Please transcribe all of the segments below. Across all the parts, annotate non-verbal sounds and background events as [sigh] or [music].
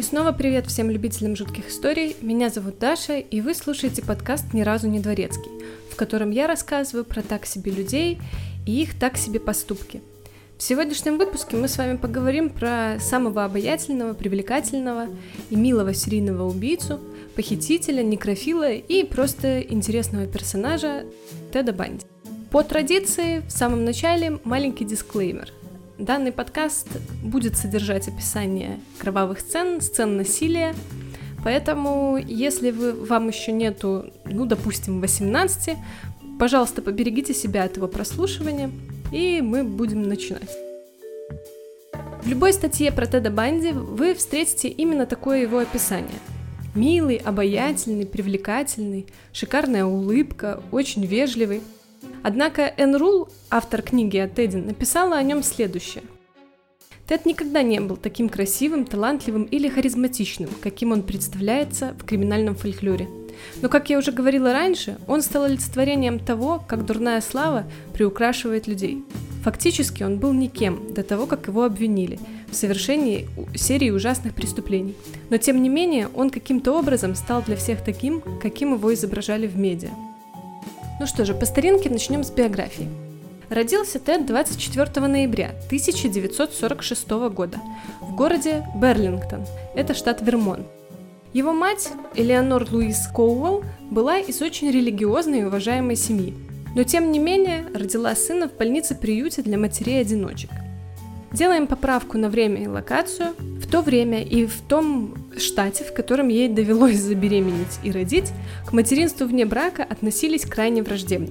И снова привет всем любителям жутких историй. Меня зовут Даша, и вы слушаете подкаст «Ни разу не дворецкий», в котором я рассказываю про так себе людей и их так себе поступки. В сегодняшнем выпуске мы с вами поговорим про самого обаятельного, привлекательного и милого серийного убийцу, похитителя, некрофила и просто интересного персонажа Теда Банди. По традиции, в самом начале маленький дисклеймер – Данный подкаст будет содержать описание кровавых сцен, сцен насилия, поэтому если вы, вам еще нету, ну, допустим, 18, пожалуйста, поберегите себя от его прослушивания, и мы будем начинать. В любой статье про Теда Банди вы встретите именно такое его описание. Милый, обаятельный, привлекательный, шикарная улыбка, очень вежливый – Однако Энн Рул, автор книги о Теде, написала о нем следующее. Тед никогда не был таким красивым, талантливым или харизматичным, каким он представляется в криминальном фольклоре. Но, как я уже говорила раньше, он стал олицетворением того, как дурная слава приукрашивает людей. Фактически он был никем до того, как его обвинили в совершении серии ужасных преступлений. Но тем не менее, он каким-то образом стал для всех таким, каким его изображали в медиа. Ну что же, по старинке начнем с биографии. Родился Тед 24 ноября 1946 года в городе Берлингтон, это штат Вермонт. Его мать, Элеонор Луис Коуэлл, была из очень религиозной и уважаемой семьи, но тем не менее родила сына в больнице-приюте для матерей-одиночек. Делаем поправку на время и локацию. В то время и в том штате, в котором ей довелось забеременеть и родить, к материнству вне брака относились крайне враждебно.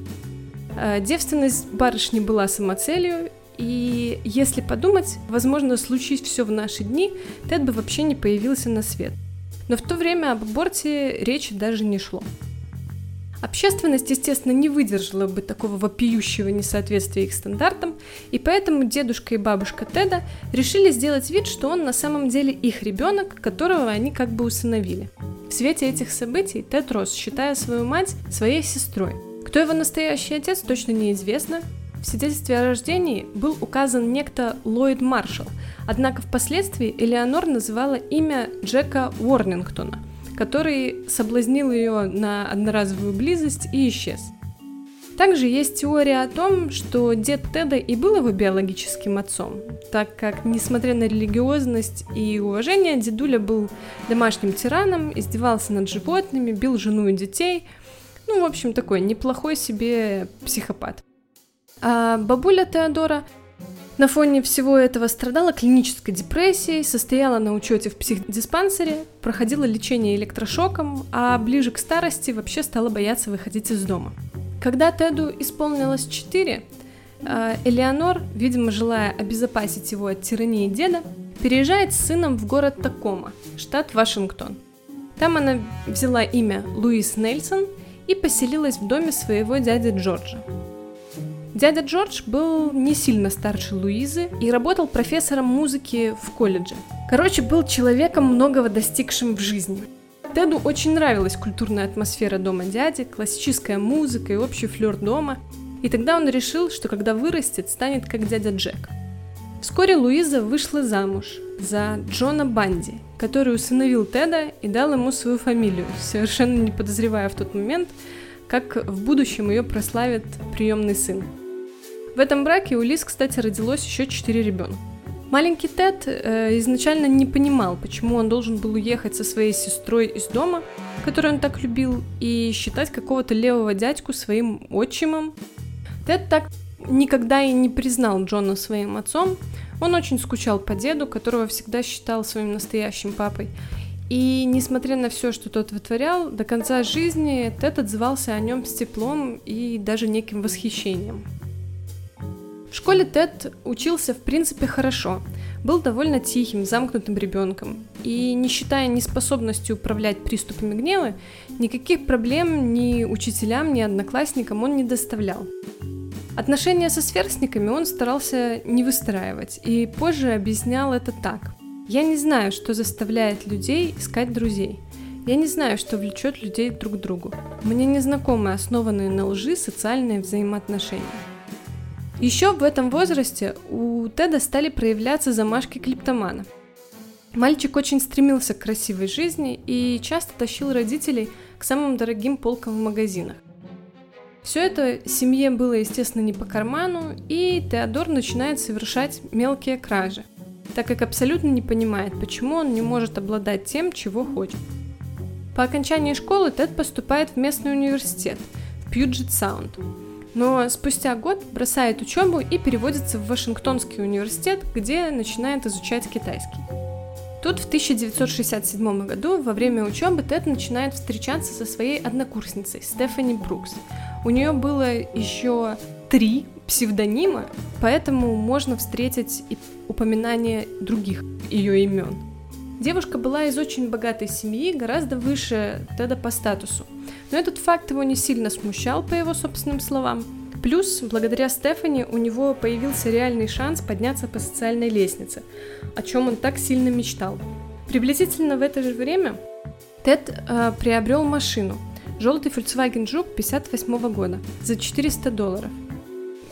Э, девственность барышни была самоцелью, и если подумать, возможно, случись все в наши дни, Тед бы вообще не появился на свет. Но в то время об аборте речи даже не шло. Общественность, естественно, не выдержала бы такого вопиющего несоответствия их стандартам, и поэтому дедушка и бабушка Теда решили сделать вид, что он на самом деле их ребенок, которого они как бы усыновили. В свете этих событий Тед рос, считая свою мать своей сестрой. Кто его настоящий отец, точно неизвестно. В свидетельстве о рождении был указан некто Ллойд Маршалл, однако впоследствии Элеонор называла имя Джека Уорнингтона – который соблазнил ее на одноразовую близость и исчез. Также есть теория о том, что дед Теда и был его биологическим отцом, так как, несмотря на религиозность и уважение, дедуля был домашним тираном, издевался над животными, бил жену и детей. Ну, в общем, такой неплохой себе психопат. А бабуля Теодора на фоне всего этого страдала клинической депрессией, состояла на учете в психдиспансере, проходила лечение электрошоком, а ближе к старости вообще стала бояться выходить из дома. Когда Теду исполнилось 4, э, Элеонор, видимо, желая обезопасить его от тирании деда, переезжает с сыном в город Такома, штат Вашингтон. Там она взяла имя Луис Нельсон и поселилась в доме своего дяди Джорджа. Дядя Джордж был не сильно старше Луизы и работал профессором музыки в колледже. Короче, был человеком, многого достигшим в жизни. Теду очень нравилась культурная атмосфера дома дяди, классическая музыка и общий флер дома, и тогда он решил, что когда вырастет, станет как дядя Джек. Вскоре Луиза вышла замуж за Джона Банди, который усыновил Теда и дал ему свою фамилию, совершенно не подозревая в тот момент, как в будущем ее прославит приемный сын. В этом браке у Лиз, кстати, родилось еще четыре ребенка. Маленький Тед э, изначально не понимал, почему он должен был уехать со своей сестрой из дома, который он так любил, и считать какого-то левого дядьку своим отчимом. Тед так никогда и не признал Джона своим отцом. Он очень скучал по деду, которого всегда считал своим настоящим папой. И несмотря на все, что тот вытворял, до конца жизни Тед отзывался о нем с теплом и даже неким восхищением. В школе Тед учился в принципе хорошо, был довольно тихим, замкнутым ребенком, и не считая неспособностью управлять приступами гнева, никаких проблем ни учителям, ни одноклассникам он не доставлял. Отношения со сверстниками он старался не выстраивать, и позже объяснял это так. «Я не знаю, что заставляет людей искать друзей. Я не знаю, что влечет людей друг к другу. Мне не знакомы основанные на лжи социальные взаимоотношения. Еще в этом возрасте у Теда стали проявляться замашки клиптомана. Мальчик очень стремился к красивой жизни и часто тащил родителей к самым дорогим полкам в магазинах. Все это семье было, естественно, не по карману, и Теодор начинает совершать мелкие кражи, так как абсолютно не понимает, почему он не может обладать тем, чего хочет. По окончании школы Тед поступает в местный университет, в Пьюджет Саунд, но спустя год бросает учебу и переводится в Вашингтонский университет, где начинает изучать китайский. Тут в 1967 году во время учебы Тед начинает встречаться со своей однокурсницей Стефани Брукс. У нее было еще три псевдонима, поэтому можно встретить и упоминание других ее имен. Девушка была из очень богатой семьи, гораздо выше Теда по статусу. Но этот факт его не сильно смущал, по его собственным словам. Плюс, благодаря Стефани, у него появился реальный шанс подняться по социальной лестнице, о чем он так сильно мечтал. Приблизительно в это же время Тед э, приобрел машину, желтый Volkswagen Жук 58 года, за 400 долларов.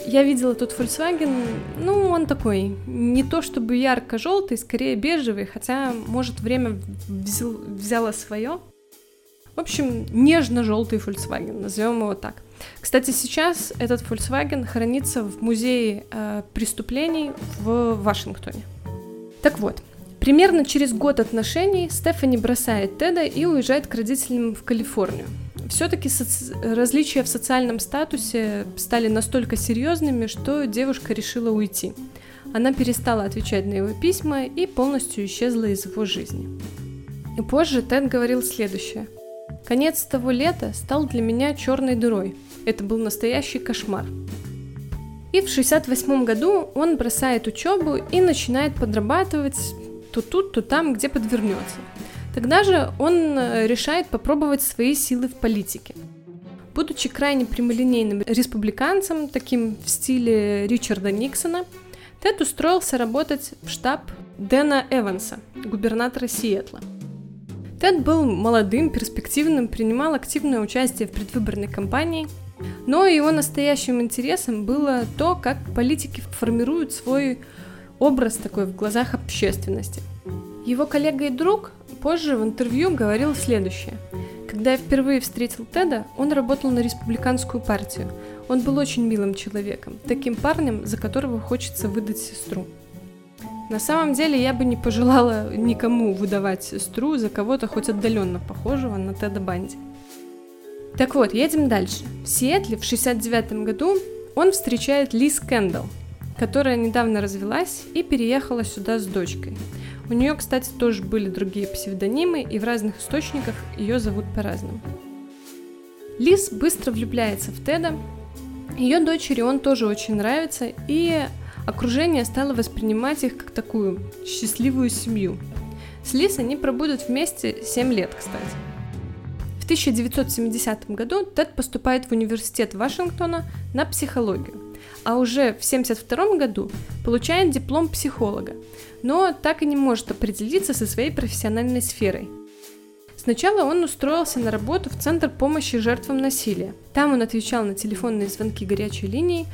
Я видела тот Volkswagen, ну, он такой, не то чтобы ярко-желтый, скорее бежевый, хотя, может, время взял, взяло свое. В общем, нежно-желтый Volkswagen, назовем его так. Кстати, сейчас этот Volkswagen хранится в музее э, преступлений в Вашингтоне. Так вот, примерно через год отношений Стефани бросает Теда и уезжает к родителям в Калифорнию. Все-таки соци... различия в социальном статусе стали настолько серьезными, что девушка решила уйти. Она перестала отвечать на его письма и полностью исчезла из его жизни. И позже Тед говорил следующее. Конец того лета стал для меня черной дырой. Это был настоящий кошмар. И в 68 году он бросает учебу и начинает подрабатывать то тут, то там, где подвернется. Тогда же он э, решает попробовать свои силы в политике. Будучи крайне прямолинейным республиканцем, таким в стиле Ричарда Никсона, Тед устроился работать в штаб Дэна Эванса, губернатора Сиэтла – Тед был молодым, перспективным, принимал активное участие в предвыборной кампании, но его настоящим интересом было то, как политики формируют свой образ такой в глазах общественности. Его коллега и друг позже в интервью говорил следующее. Когда я впервые встретил Теда, он работал на республиканскую партию. Он был очень милым человеком, таким парнем, за которого хочется выдать сестру. На самом деле я бы не пожелала никому выдавать сестру за кого-то хоть отдаленно похожего на Теда Банди. Так вот, едем дальше. В Сиэтле в 69 году он встречает Лиз Кэндалл, которая недавно развелась и переехала сюда с дочкой. У нее, кстати, тоже были другие псевдонимы, и в разных источниках ее зовут по-разному. Лиз быстро влюбляется в Теда. Ее дочери он тоже очень нравится, и Окружение стало воспринимать их как такую счастливую семью. С Лис они пробудут вместе 7 лет, кстати. В 1970 году Тед поступает в университет Вашингтона на психологию, а уже в 1972 году получает диплом психолога, но так и не может определиться со своей профессиональной сферой. Сначала он устроился на работу в Центр помощи жертвам насилия. Там он отвечал на телефонные звонки горячей линии,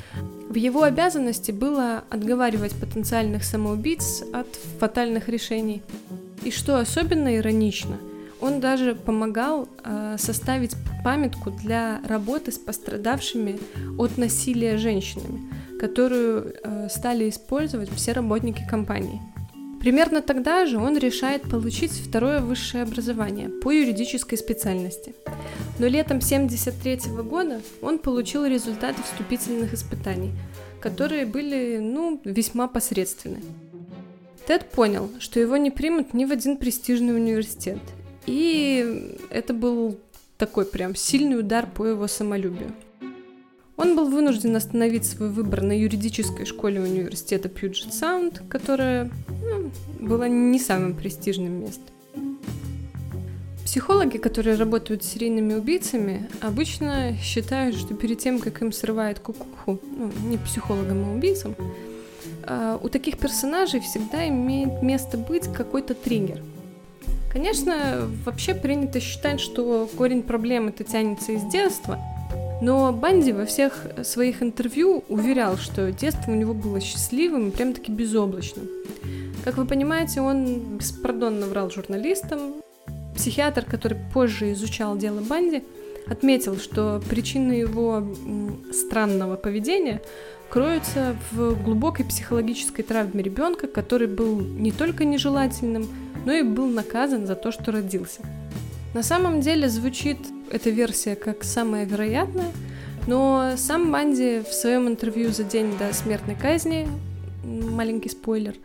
в его обязанности было отговаривать потенциальных самоубийц от фатальных решений. И что особенно иронично, он даже помогал э, составить памятку для работы с пострадавшими от насилия женщинами, которую э, стали использовать все работники компании. Примерно тогда же он решает получить второе высшее образование по юридической специальности. Но летом 1973 года он получил результаты вступительных испытаний, которые были, ну, весьма посредственны. Тед понял, что его не примут ни в один престижный университет, и это был такой прям сильный удар по его самолюбию. Он был вынужден остановить свой выбор на юридической школе университета Puget Sound, которая ну, была не самым престижным местом. Психологи, которые работают с серийными убийцами, обычно считают, что перед тем, как им срывает кукуху, ну, не психологам, а убийцам, а, у таких персонажей всегда имеет место быть какой-то триггер. Конечно, вообще принято считать, что корень проблемы это тянется из детства – но Банди во всех своих интервью уверял, что детство у него было счастливым и прям-таки безоблачным. Как вы понимаете, он беспардонно врал журналистам. Психиатр, который позже изучал дело Банди, отметил, что причины его странного поведения кроются в глубокой психологической травме ребенка, который был не только нежелательным, но и был наказан за то, что родился. На самом деле звучит эта версия как самая вероятная, но сам Банди в своем интервью за день до смертной казни, маленький спойлер,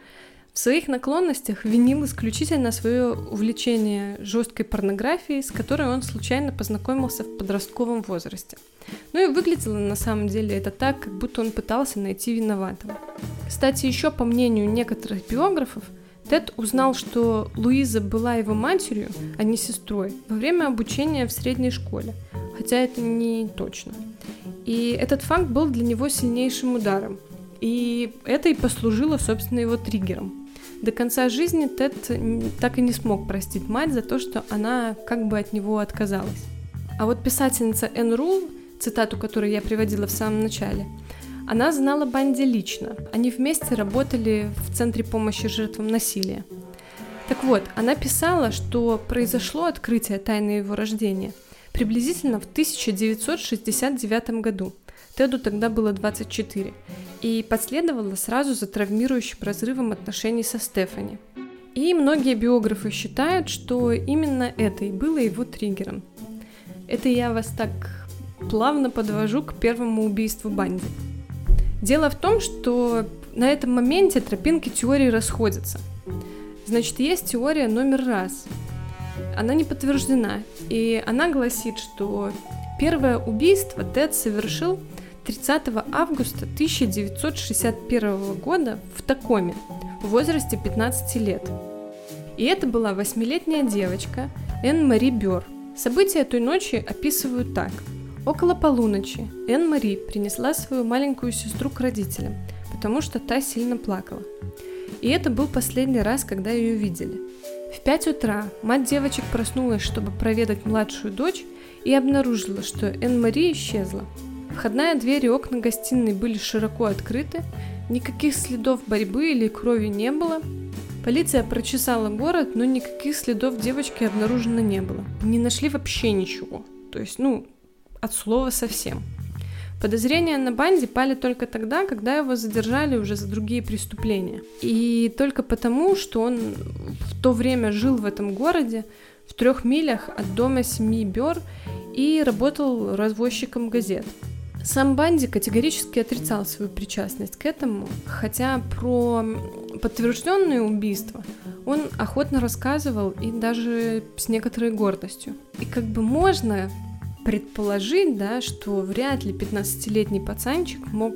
в своих наклонностях винил исключительно свое увлечение жесткой порнографией, с которой он случайно познакомился в подростковом возрасте. Ну и выглядело на самом деле это так, как будто он пытался найти виноватого. Кстати, еще по мнению некоторых биографов, Тед узнал, что Луиза была его матерью, а не сестрой, во время обучения в средней школе, хотя это не точно. И этот факт был для него сильнейшим ударом, и это и послужило, собственно, его триггером. До конца жизни Тед так и не смог простить мать за то, что она как бы от него отказалась. А вот писательница Энн Рул, цитату которую я приводила в самом начале, она знала Банди лично. Они вместе работали в Центре помощи жертвам насилия. Так вот, она писала, что произошло открытие тайны его рождения приблизительно в 1969 году. Теду тогда было 24 и последовала сразу за травмирующим разрывом отношений со Стефани. И многие биографы считают, что именно это и было его триггером. Это я вас так плавно подвожу к первому убийству Банди. Дело в том, что на этом моменте тропинки теории расходятся. Значит, есть теория номер раз. Она не подтверждена, и она гласит, что первое убийство Тед совершил 30 августа 1961 года в Такоме в возрасте 15 лет. И это была восьмилетняя девочка Энн Мари Бёр. События той ночи описывают так. Около полуночи Энн Мари принесла свою маленькую сестру к родителям, потому что та сильно плакала. И это был последний раз, когда ее видели. В 5 утра мать девочек проснулась, чтобы проведать младшую дочь, и обнаружила, что Энн Мари исчезла. Входная дверь и окна гостиной были широко открыты, никаких следов борьбы или крови не было. Полиция прочесала город, но никаких следов девочки обнаружено не было. Не нашли вообще ничего. То есть, ну, от слова совсем. Подозрения на Банди пали только тогда, когда его задержали уже за другие преступления. И только потому, что он в то время жил в этом городе, в трех милях от дома семьи Бер и работал развозчиком газет. Сам Банди категорически отрицал свою причастность к этому, хотя про подтвержденные убийства он охотно рассказывал и даже с некоторой гордостью. И как бы можно предположить, да, что вряд ли 15-летний пацанчик мог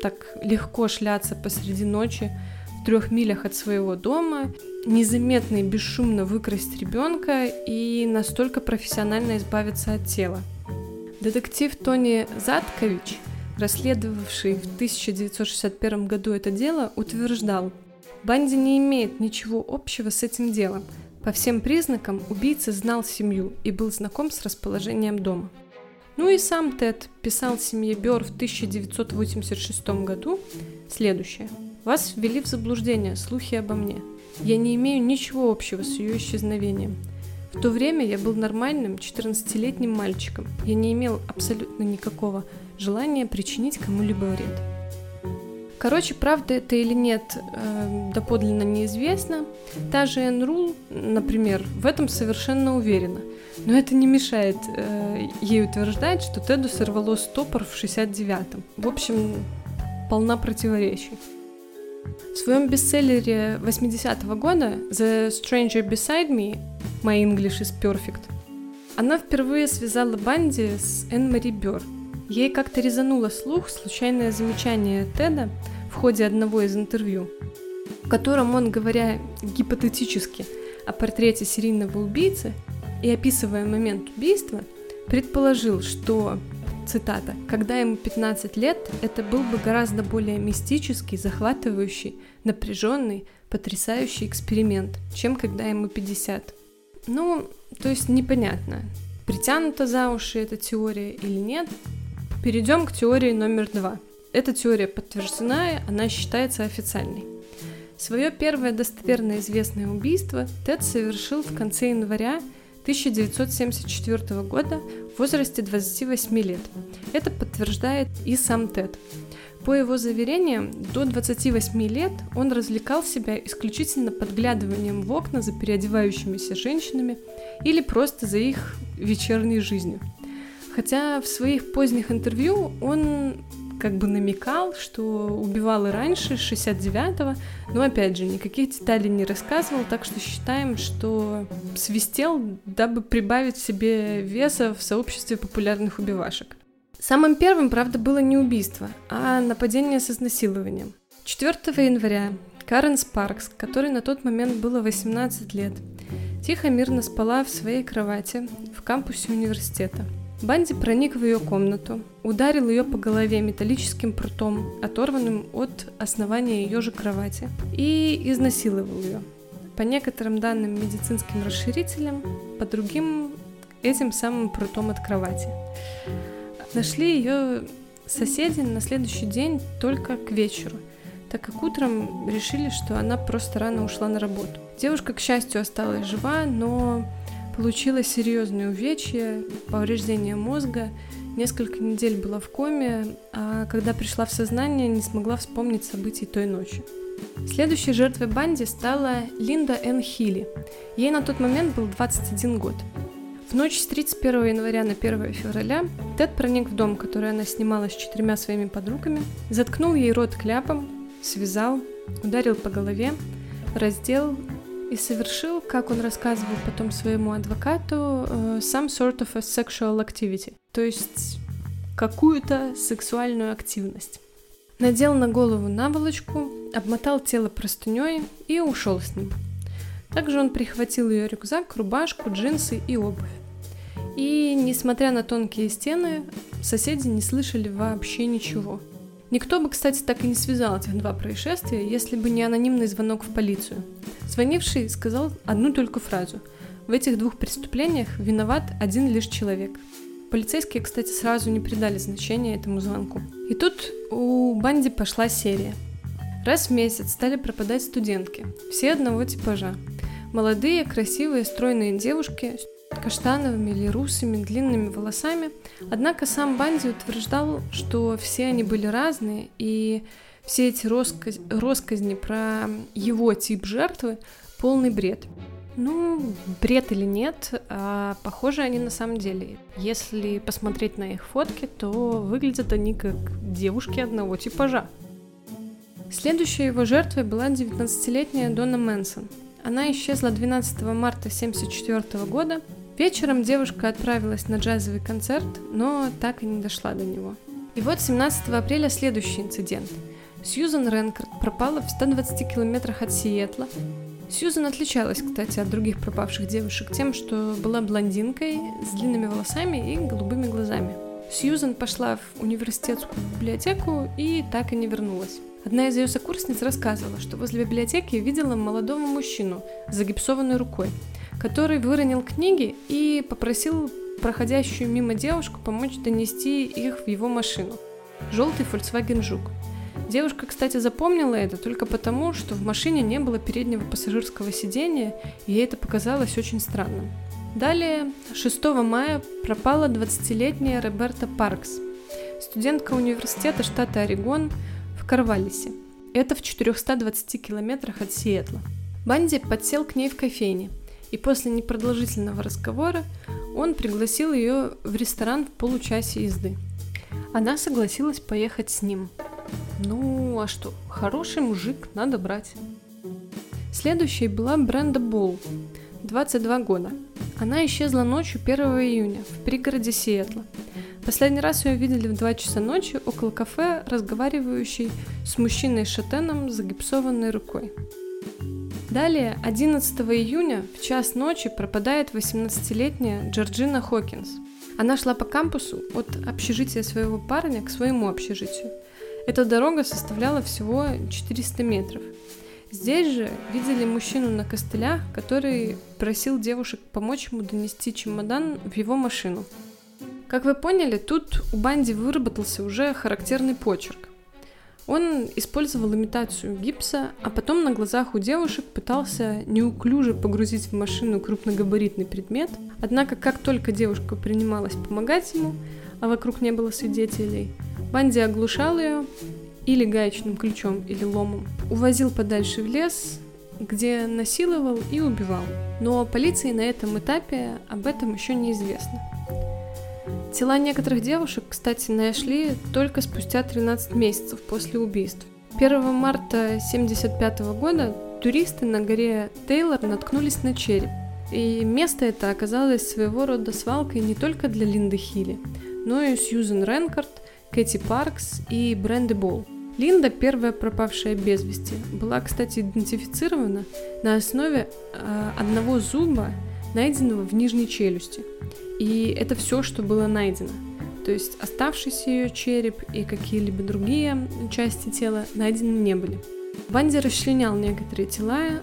так легко шляться посреди ночи в трех милях от своего дома, незаметно и бесшумно выкрасть ребенка и настолько профессионально избавиться от тела. Детектив Тони Заткович, расследовавший в 1961 году это дело, утверждал, Банди не имеет ничего общего с этим делом. По всем признакам убийца знал семью и был знаком с расположением дома. Ну и сам Тед писал семье Бер в 1986 году следующее. «Вас ввели в заблуждение слухи обо мне. Я не имею ничего общего с ее исчезновением. В то время я был нормальным 14-летним мальчиком. Я не имел абсолютно никакого желания причинить кому-либо вред. Короче, правда это или нет, э, доподлинно неизвестно. Та же Энн Рул, например, в этом совершенно уверена. Но это не мешает э, ей утверждать, что Теду сорвало стопор в 69-м. В общем, полна противоречий. В своем бестселлере 80-го года The Stranger Beside Me My English is Perfect она впервые связала Банди с Энн Мари Бёр. Ей как-то резануло слух случайное замечание Теда в ходе одного из интервью, в котором он, говоря гипотетически о портрете серийного убийцы и описывая момент убийства, предположил, что цитата, «Когда ему 15 лет, это был бы гораздо более мистический, захватывающий, напряженный, потрясающий эксперимент, чем когда ему 50». Ну, то есть непонятно, притянута за уши эта теория или нет. Перейдем к теории номер два. Эта теория подтверждена, она считается официальной. Свое первое достоверно известное убийство Тед совершил в конце января 1974 года в возрасте 28 лет. Это подтверждает и сам Тед. По его заверениям, до 28 лет он развлекал себя исключительно подглядыванием в окна за переодевающимися женщинами или просто за их вечерней жизнью. Хотя в своих поздних интервью он как бы намекал, что убивал и раньше, 69-го, но опять же, никаких деталей не рассказывал, так что считаем, что свистел, дабы прибавить себе веса в сообществе популярных убивашек. Самым первым, правда, было не убийство, а нападение с изнасилованием. 4 января Карен Спаркс, которой на тот момент было 18 лет, тихо мирно спала в своей кровати в кампусе университета – Банди проник в ее комнату, ударил ее по голове металлическим прутом, оторванным от основания ее же кровати, и изнасиловал ее. По некоторым данным медицинским расширителям, по другим этим самым прутом от кровати. Нашли ее соседи на следующий день только к вечеру, так как утром решили, что она просто рано ушла на работу. Девушка, к счастью, осталась жива, но Получила серьезные увечья, повреждение мозга, несколько недель была в коме, а когда пришла в сознание, не смогла вспомнить событий той ночи. Следующей жертвой Банди стала Линда Н. Хилли. Ей на тот момент был 21 год. В ночь с 31 января на 1 февраля Тед проник в дом, который она снимала с четырьмя своими подругами, заткнул ей рот кляпом, связал, ударил по голове, раздел и совершил, как он рассказывал потом своему адвокату, э, some sort of a sexual activity, то есть какую-то сексуальную активность. Надел на голову наволочку, обмотал тело простыней и ушел с ним. Также он прихватил ее рюкзак, рубашку, джинсы и обувь. И, несмотря на тонкие стены, соседи не слышали вообще ничего. Никто бы, кстати, так и не связал этих два происшествия, если бы не анонимный звонок в полицию – Звонивший сказал одну только фразу. В этих двух преступлениях виноват один лишь человек. Полицейские, кстати, сразу не придали значения этому звонку. И тут у Банди пошла серия. Раз в месяц стали пропадать студентки, все одного типажа. Молодые, красивые, стройные девушки с каштановыми или русыми длинными волосами. Однако сам Банди утверждал, что все они были разные, и все эти роскоз... росказни про его тип жертвы полный бред. Ну, бред или нет, а похожи они на самом деле. Если посмотреть на их фотки, то выглядят они как девушки одного типажа. Следующей его жертвой была 19-летняя Дона Мэнсон. Она исчезла 12 марта 1974 года. Вечером девушка отправилась на джазовый концерт, но так и не дошла до него. И вот 17 апреля следующий инцидент – Сьюзан Ренкард пропала в 120 километрах от Сиэтла. Сьюзан отличалась, кстати, от других пропавших девушек тем, что была блондинкой с длинными волосами и голубыми глазами. Сьюзан пошла в университетскую библиотеку и так и не вернулась. Одна из ее сокурсниц рассказывала, что возле библиотеки видела молодого мужчину с загипсованной рукой, который выронил книги и попросил проходящую мимо девушку помочь донести их в его машину. Желтый Volkswagen Жук. Девушка, кстати, запомнила это только потому, что в машине не было переднего пассажирского сидения, и ей это показалось очень странным. Далее, 6 мая пропала 20-летняя Роберта Паркс, студентка университета штата Орегон в Карвалисе. Это в 420 километрах от Сиэтла. Банди подсел к ней в кофейне, и после непродолжительного разговора он пригласил ее в ресторан в получасе езды. Она согласилась поехать с ним – ну, а что? Хороший мужик, надо брать. Следующей была Бренда Болл, 22 года. Она исчезла ночью 1 июня в пригороде Сиэтла. Последний раз ее видели в 2 часа ночи около кафе, разговаривающей с мужчиной-шатеном с загипсованной рукой. Далее, 11 июня в час ночи пропадает 18-летняя Джорджина Хокинс. Она шла по кампусу от общежития своего парня к своему общежитию – эта дорога составляла всего 400 метров. Здесь же видели мужчину на костылях, который просил девушек помочь ему донести чемодан в его машину. Как вы поняли, тут у Банди выработался уже характерный почерк. Он использовал имитацию гипса, а потом на глазах у девушек пытался неуклюже погрузить в машину крупногабаритный предмет. Однако, как только девушка принималась помогать ему, а вокруг не было свидетелей, Банди оглушал ее или гаечным ключом, или ломом, увозил подальше в лес, где насиловал и убивал. Но полиции на этом этапе об этом еще неизвестно. Тела некоторых девушек, кстати, нашли только спустя 13 месяцев после убийств. 1 марта 1975 года туристы на горе Тейлор наткнулись на череп. И место это оказалось своего рода свалкой не только для Линды Хилли, но и Сьюзен Ренкард, Кэти Паркс и Бренды Болл. Линда, первая пропавшая без вести, была, кстати, идентифицирована на основе э, одного зуба, найденного в нижней челюсти. И это все, что было найдено. То есть оставшийся ее череп и какие-либо другие части тела найдены не были. Банди расчленял некоторые тела,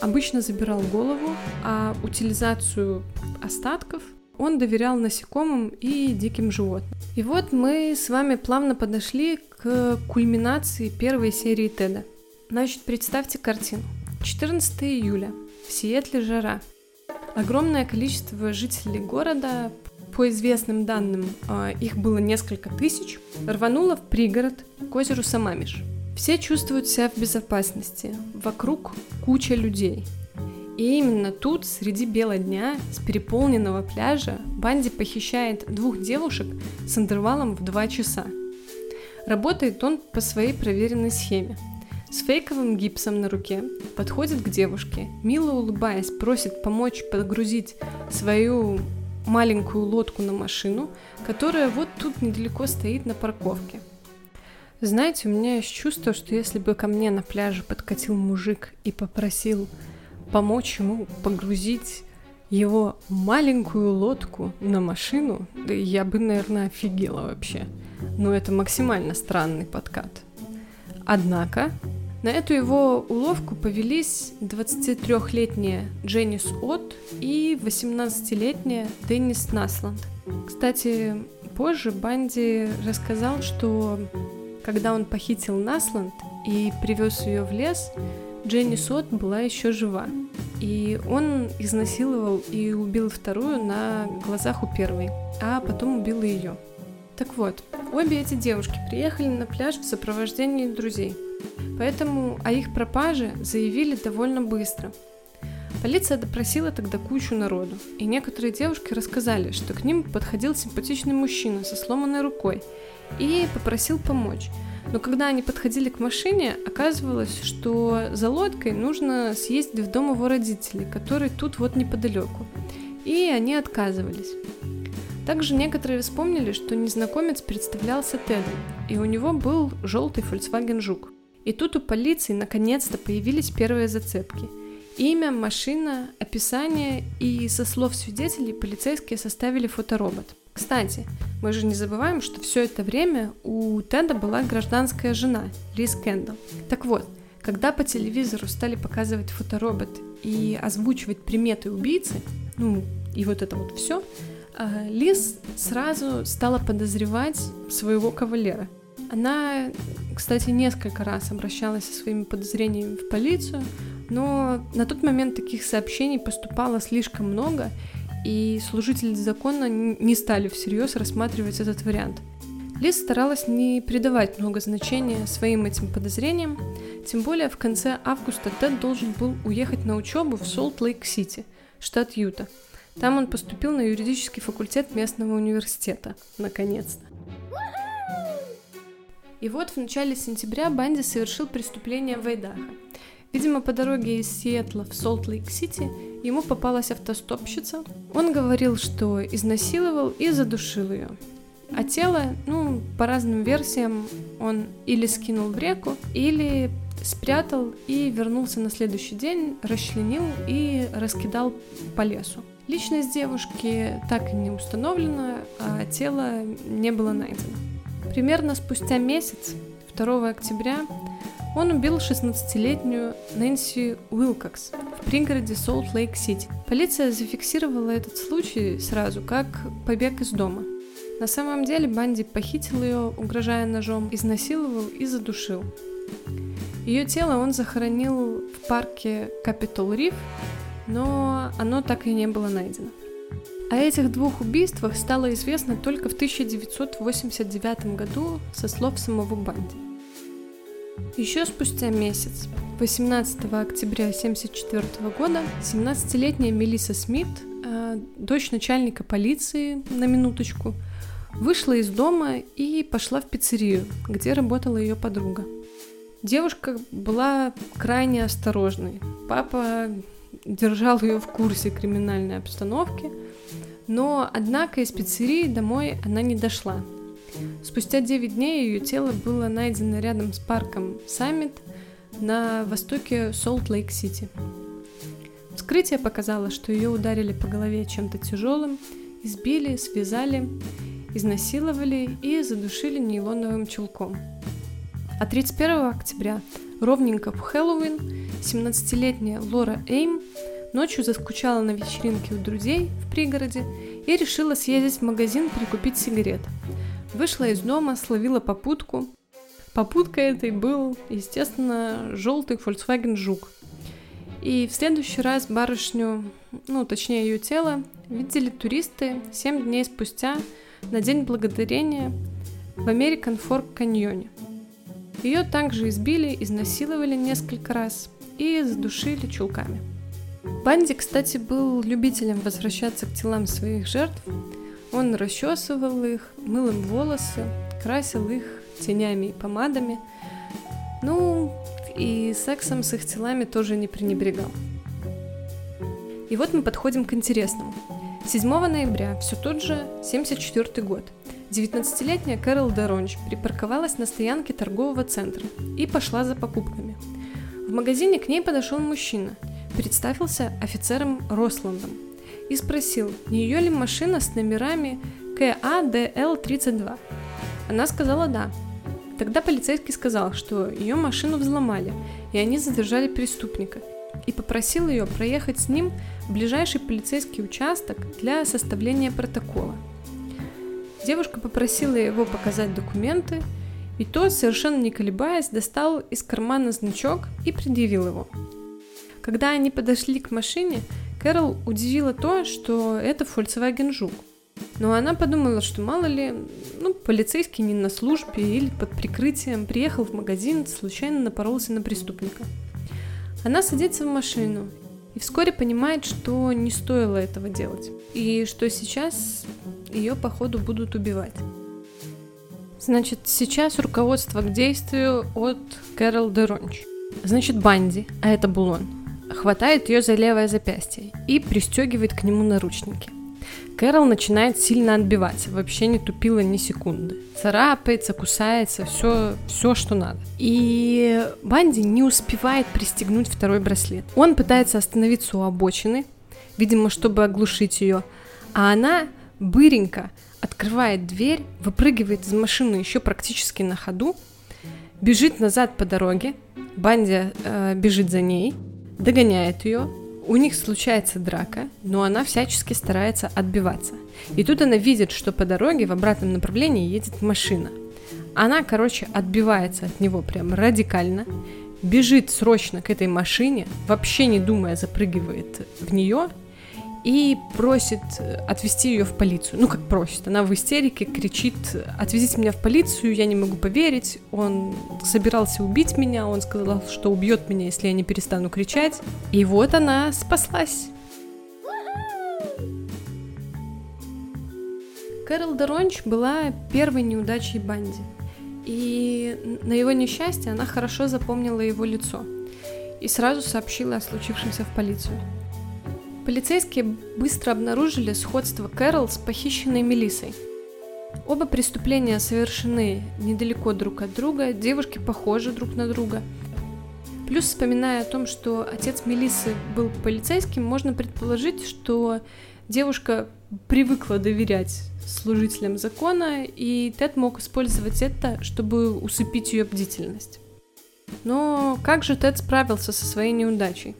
обычно забирал голову, а утилизацию остатков он доверял насекомым и диким животным. И вот мы с вами плавно подошли к кульминации первой серии Теда. Значит, представьте картину. 14 июля. В Сиэтле жара. Огромное количество жителей города, по известным данным, а, их было несколько тысяч, рвануло в пригород к озеру Самамиш. Все чувствуют себя в безопасности. Вокруг куча людей. И именно тут, среди бела дня, с переполненного пляжа, Банди похищает двух девушек с интервалом в два часа. Работает он по своей проверенной схеме – с фейковым гипсом на руке подходит к девушке, мило улыбаясь, просит помочь подгрузить свою маленькую лодку на машину, которая вот тут недалеко стоит на парковке. Знаете, у меня есть чувство, что если бы ко мне на пляже подкатил мужик и попросил помочь ему погрузить его маленькую лодку на машину, я бы, наверное, офигела вообще. Но это максимально странный подкат. Однако на эту его уловку повелись 23-летняя Дженнис От и 18-летняя Деннис Насланд. Кстати, позже Банди рассказал, что когда он похитил Насланд и привез ее в лес, Дженнис От была еще жива. И он изнасиловал и убил вторую на глазах у первой, а потом убил ее. Так вот, обе эти девушки приехали на пляж в сопровождении друзей – Поэтому о их пропаже заявили довольно быстро. Полиция допросила тогда кучу народу, и некоторые девушки рассказали, что к ним подходил симпатичный мужчина со сломанной рукой и попросил помочь. Но когда они подходили к машине, оказывалось, что за лодкой нужно съездить в дом его родителей, который тут вот неподалеку. И они отказывались. Также некоторые вспомнили, что незнакомец представлялся Тедом, и у него был желтый Volkswagen Жук. И тут у полиции наконец-то появились первые зацепки. Имя, машина, описание и со слов свидетелей полицейские составили фоторобот. Кстати, мы же не забываем, что все это время у Теда была гражданская жена, Лиз Кендалл. Так вот, когда по телевизору стали показывать фоторобот и озвучивать приметы убийцы, ну и вот это вот все, а, Лиз сразу стала подозревать своего кавалера. Она, кстати, несколько раз обращалась со своими подозрениями в полицию, но на тот момент таких сообщений поступало слишком много, и служители закона не стали всерьез рассматривать этот вариант. Лиз старалась не придавать много значения своим этим подозрениям, тем более в конце августа Тед должен был уехать на учебу в Солт-Лейк-Сити, штат Юта. Там он поступил на юридический факультет местного университета, наконец-то. И вот в начале сентября Банди совершил преступление в Айдахо. Видимо, по дороге из Сиэтла в Солт-Лейк-Сити ему попалась автостопщица. Он говорил, что изнасиловал и задушил ее. А тело, ну, по разным версиям, он или скинул в реку, или спрятал и вернулся на следующий день, расчленил и раскидал по лесу. Личность девушки так и не установлена, а тело не было найдено. Примерно спустя месяц, 2 октября, он убил 16-летнюю Нэнси Уилкокс в пригороде Солт-Лейк-Сити. Полиция зафиксировала этот случай сразу как побег из дома. На самом деле Банди похитил ее, угрожая ножом, изнасиловал и задушил. Ее тело он захоронил в парке Капитол Риф, но оно так и не было найдено. О этих двух убийствах стало известно только в 1989 году со слов самого Банди. Еще спустя месяц, 18 октября 1974 года, 17-летняя Мелисса Смит, э, дочь начальника полиции, на минуточку, вышла из дома и пошла в пиццерию, где работала ее подруга. Девушка была крайне осторожной. Папа держал ее в курсе криминальной обстановки, но, однако, из пиццерии домой она не дошла. Спустя 9 дней ее тело было найдено рядом с парком Саммит на востоке Солт-Лейк-Сити. Вскрытие показало, что ее ударили по голове чем-то тяжелым, избили, связали изнасиловали и задушили нейлоновым чулком. А 31 октября, ровненько в Хэллоуин, 17-летняя Лора Эйм ночью заскучала на вечеринке у друзей в пригороде и решила съездить в магазин прикупить сигарет. Вышла из дома, словила попутку. Попуткой этой был, естественно, желтый Volkswagen Жук. И в следующий раз барышню, ну, точнее ее тело, видели туристы 7 дней спустя на День Благодарения в American Fork каньоне. Ее также избили, изнасиловали несколько раз и задушили чулками. Банди, кстати, был любителем возвращаться к телам своих жертв. Он расчесывал их, мыл им волосы, красил их тенями и помадами. Ну, и сексом с их телами тоже не пренебрегал. И вот мы подходим к интересному – 7 ноября, все тот же 74 год, 19-летняя Кэрол Деронч припарковалась на стоянке торгового центра и пошла за покупками. В магазине к ней подошел мужчина, представился офицером Росландом и спросил, не ее ли машина с номерами КАДЛ-32. Она сказала «да». Тогда полицейский сказал, что ее машину взломали, и они задержали преступника – и попросил ее проехать с ним в ближайший полицейский участок для составления протокола. Девушка попросила его показать документы, и тот, совершенно не колебаясь, достал из кармана значок и предъявил его. Когда они подошли к машине, Кэрол удивила то, что это Volkswagen Жук. Но она подумала, что мало ли, ну, полицейский не на службе или под прикрытием приехал в магазин, случайно напоролся на преступника – она садится в машину и вскоре понимает, что не стоило этого делать, и что сейчас ее, походу, будут убивать. Значит, сейчас руководство к действию от Кэрол Деронч. Значит, Банди, а это Булон, хватает ее за левое запястье и пристегивает к нему наручники. Кэрол начинает сильно отбиваться, вообще не тупила ни секунды. Царапается, кусается, все, все, что надо. И Банди не успевает пристегнуть второй браслет. Он пытается остановиться у обочины, видимо, чтобы оглушить ее, а она быренько открывает дверь, выпрыгивает из машины еще практически на ходу, бежит назад по дороге, Банди э, бежит за ней, догоняет ее, у них случается драка, но она всячески старается отбиваться. И тут она видит, что по дороге в обратном направлении едет машина. Она, короче, отбивается от него прям радикально, бежит срочно к этой машине, вообще не думая запрыгивает в нее и просит э, отвезти ее в полицию. Ну, как просит. Она в истерике кричит, отвезите меня в полицию, я не могу поверить. Он собирался убить меня, он сказал, что убьет меня, если я не перестану кричать. И вот она спаслась. Кэрол Деронч была первой неудачей Банди. И на его несчастье она хорошо запомнила его лицо и сразу сообщила о случившемся в полицию. Полицейские быстро обнаружили сходство Кэрол с похищенной Мелиссой. Оба преступления совершены недалеко друг от друга, девушки похожи друг на друга. Плюс, вспоминая о том, что отец Мелисы был полицейским, можно предположить, что девушка привыкла доверять служителям закона, и Тед мог использовать это, чтобы усыпить ее бдительность. Но как же Тед справился со своей неудачей?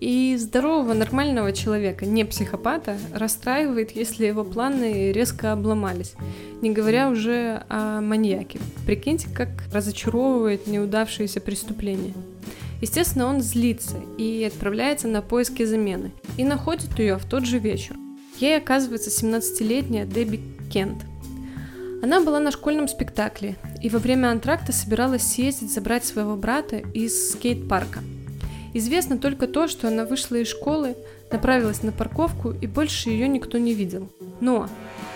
И здорового, нормального человека, не психопата, расстраивает, если его планы резко обломались. Не говоря уже о маньяке. Прикиньте, как разочаровывает неудавшееся преступление. Естественно, он злится и отправляется на поиски замены. И находит ее в тот же вечер. Ей оказывается 17-летняя Дебби Кент. Она была на школьном спектакле и во время антракта собиралась съездить забрать своего брата из скейт-парка – Известно только то, что она вышла из школы, направилась на парковку и больше ее никто не видел. Но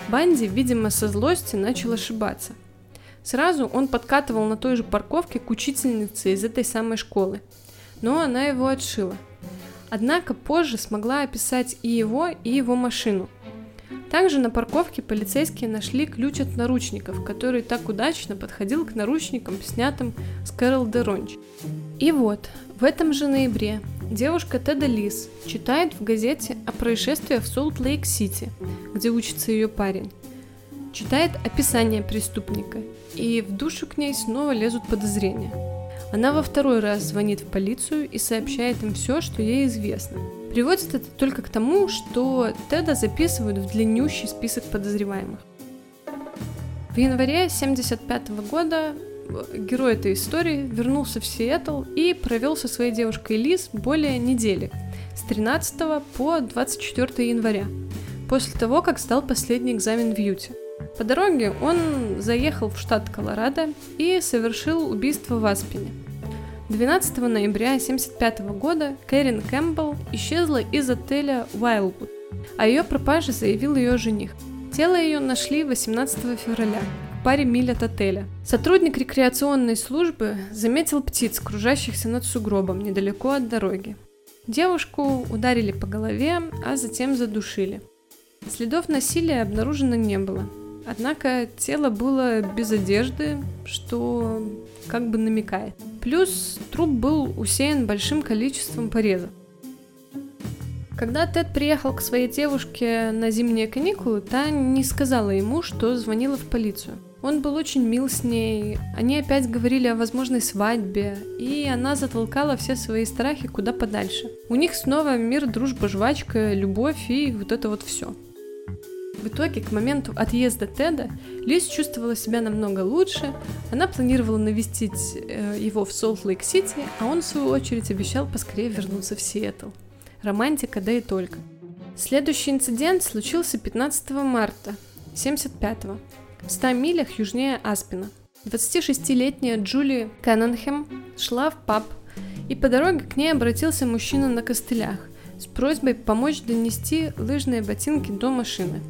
Банди, видимо, со злости начал ошибаться. Сразу он подкатывал на той же парковке к учительнице из этой самой школы. Но она его отшила. Однако позже смогла описать и его, и его машину. Также на парковке полицейские нашли ключ от наручников, который так удачно подходил к наручникам, снятым с Кэрол Деронч. И вот, в этом же ноябре девушка Теда Лис читает в газете о происшествии в Солт-Лейк-Сити, где учится ее парень. Читает описание преступника, и в душу к ней снова лезут подозрения. Она во второй раз звонит в полицию и сообщает им все, что ей известно. Приводит это только к тому, что Теда записывают в длиннющий список подозреваемых. В январе 1975 года герой этой истории вернулся в Сиэтл и провел со своей девушкой Лиз более недели, с 13 по 24 января, после того, как сдал последний экзамен в Юте. По дороге он заехал в штат Колорадо и совершил убийство в Аспене. 12 ноября 1975 года Кэрин Кэмпбелл исчезла из отеля Wildwood, а ее пропаже заявил ее жених. Тело ее нашли 18 февраля, паре миль от отеля. Сотрудник рекреационной службы заметил птиц, кружащихся над сугробом недалеко от дороги. Девушку ударили по голове, а затем задушили. Следов насилия обнаружено не было. Однако тело было без одежды, что как бы намекает. Плюс труп был усеян большим количеством порезов. Когда Тед приехал к своей девушке на зимние каникулы, та не сказала ему, что звонила в полицию. Он был очень мил с ней, они опять говорили о возможной свадьбе, и она затолкала все свои страхи куда подальше. У них снова мир, дружба, жвачка, любовь и вот это вот все. В итоге, к моменту отъезда Теда, Лиз чувствовала себя намного лучше. Она планировала навестить э, его в Солт-Лейк-Сити, а он, в свою очередь, обещал поскорее вернуться в Сиэтл. Романтика, да и только. Следующий инцидент случился 15 марта 75-го в 100 милях южнее Аспина. 26-летняя Джули Каннингем шла в паб, и по дороге к ней обратился мужчина на костылях с просьбой помочь донести лыжные ботинки до машины.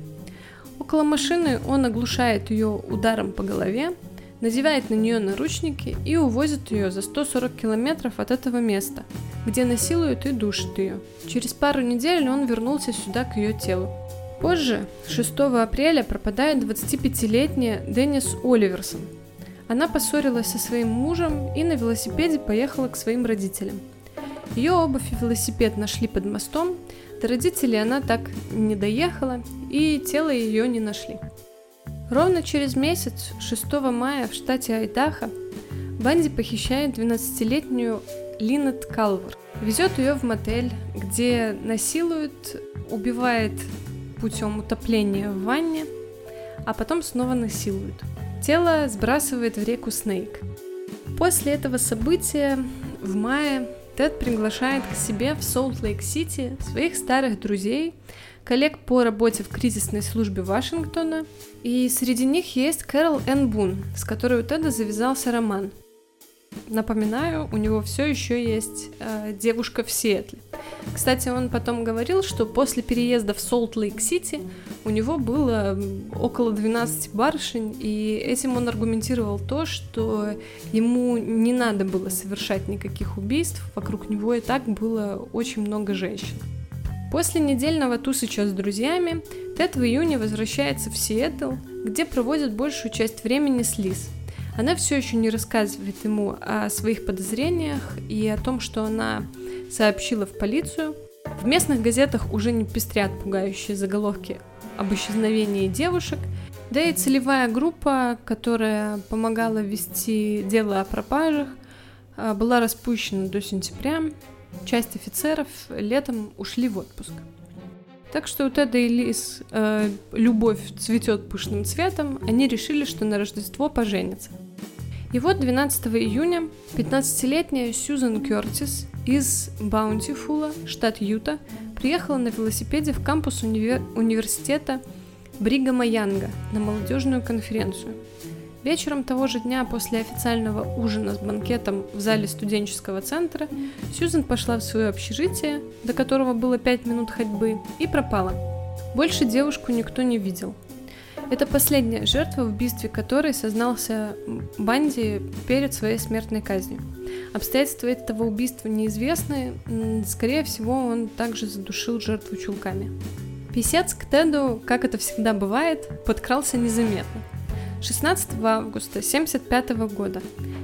Около машины он оглушает ее ударом по голове, надевает на нее наручники и увозит ее за 140 километров от этого места, где насилует и душит ее. Через пару недель он вернулся сюда к ее телу. Позже, 6 апреля, пропадает 25-летняя Деннис Оливерсон. Она поссорилась со своим мужем и на велосипеде поехала к своим родителям. Ее обувь и велосипед нашли под мостом, до родителей она так не доехала, и тело ее не нашли. Ровно через месяц, 6 мая, в штате Айдахо, Банди похищает 12-летнюю Линет Калвер. Везет ее в мотель, где насилует, убивает путем утопления в ванне, а потом снова насилуют. Тело сбрасывает в реку Снейк. После этого события в мае Тед приглашает к себе в Солт-Лейк-Сити своих старых друзей, коллег по работе в кризисной службе Вашингтона, и среди них есть Кэрол Энн Бун, с которой у Теда завязался роман – Напоминаю, у него все еще есть э, девушка в Сиэтле. Кстати, он потом говорил, что после переезда в Солт-Лейк-Сити у него было около 12 барышень, и этим он аргументировал то, что ему не надо было совершать никаких убийств, вокруг него и так было очень много женщин. После недельного тусыча с друзьями Тед в июне возвращается в Сиэтл, где проводит большую часть времени с Лиз – она все еще не рассказывает ему о своих подозрениях и о том, что она сообщила в полицию. В местных газетах уже не пестрят пугающие заголовки об исчезновении девушек, да и целевая группа, которая помогала вести дело о пропажах, а, была распущена до сентября. часть офицеров летом ушли в отпуск. Так что у Теда и Лиз э, любовь цветет пышным цветом, они решили, что на Рождество поженятся. И вот 12 июня 15-летняя Сьюзан Кертис из Баунтифула, штат Юта, приехала на велосипеде в кампус универ- университета Бригама Янга на молодежную конференцию. Вечером того же дня после официального ужина с банкетом в зале студенческого центра Сьюзен пошла в свое общежитие, до которого было 5 минут ходьбы, и пропала. Больше девушку никто не видел. Это последняя жертва, в убийстве которой сознался Банди перед своей смертной казнью. Обстоятельства этого убийства неизвестны, скорее всего, он также задушил жертву чулками. Писец к Теду, как это всегда бывает, подкрался незаметно. 16 августа 1975 года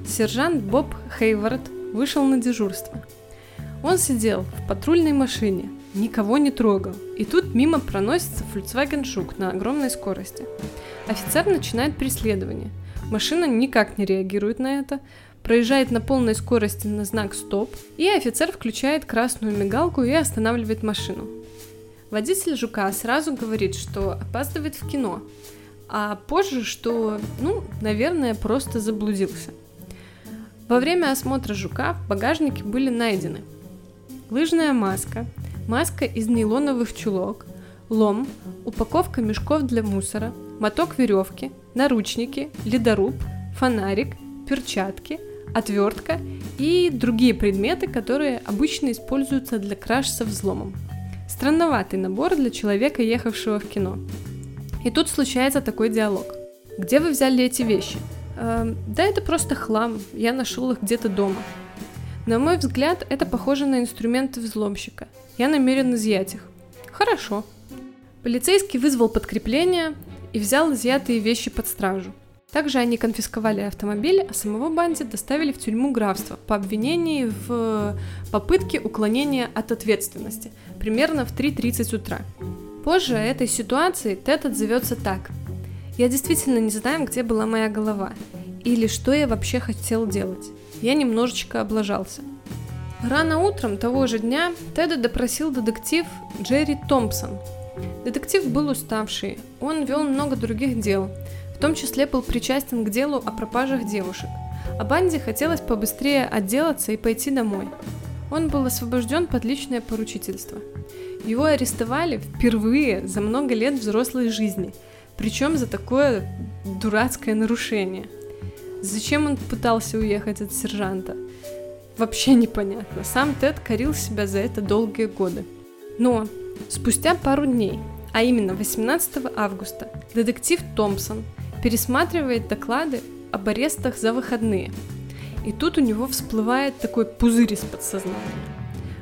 сержант Боб Хейвард вышел на дежурство. Он сидел в патрульной машине, никого не трогал, и тут мимо проносится Volkswagen Жук на огромной скорости. Офицер начинает преследование. Машина никак не реагирует на это, проезжает на полной скорости на знак «Стоп», и офицер включает красную мигалку и останавливает машину. Водитель жука сразу говорит, что опаздывает в кино, а позже, что, ну, наверное, просто заблудился. Во время осмотра жука в багажнике были найдены лыжная маска, маска из нейлоновых чулок, лом, упаковка мешков для мусора, моток веревки, наручники, ледоруб, фонарик, перчатки, отвертка и другие предметы, которые обычно используются для краж со взломом. Странноватый набор для человека, ехавшего в кино. И тут случается такой диалог. Где вы взяли эти вещи? Э, да это просто хлам, я нашел их где-то дома. На мой взгляд, это похоже на инструменты взломщика. Я намерен изъять их. Хорошо. Полицейский вызвал подкрепление и взял изъятые вещи под стражу. Также они конфисковали автомобиль, а самого Банди доставили в тюрьму графства по обвинению в попытке уклонения от ответственности, примерно в 3.30 утра. Позже этой ситуации Тед отзовется так. Я действительно не знаю, где была моя голова, или что я вообще хотел делать. Я немножечко облажался. Рано утром того же дня Теда допросил детектив Джерри Томпсон. Детектив был уставший, он вел много других дел, в том числе был причастен к делу о пропажах девушек. А Банди хотелось побыстрее отделаться и пойти домой. Он был освобожден под личное поручительство. Его арестовали впервые за много лет взрослой жизни, причем за такое дурацкое нарушение. Зачем он пытался уехать от сержанта? Вообще непонятно. Сам Тед корил себя за это долгие годы. Но спустя пару дней, а именно 18 августа, детектив Томпсон пересматривает доклады об арестах за выходные – и тут у него всплывает такой пузырь из подсознания.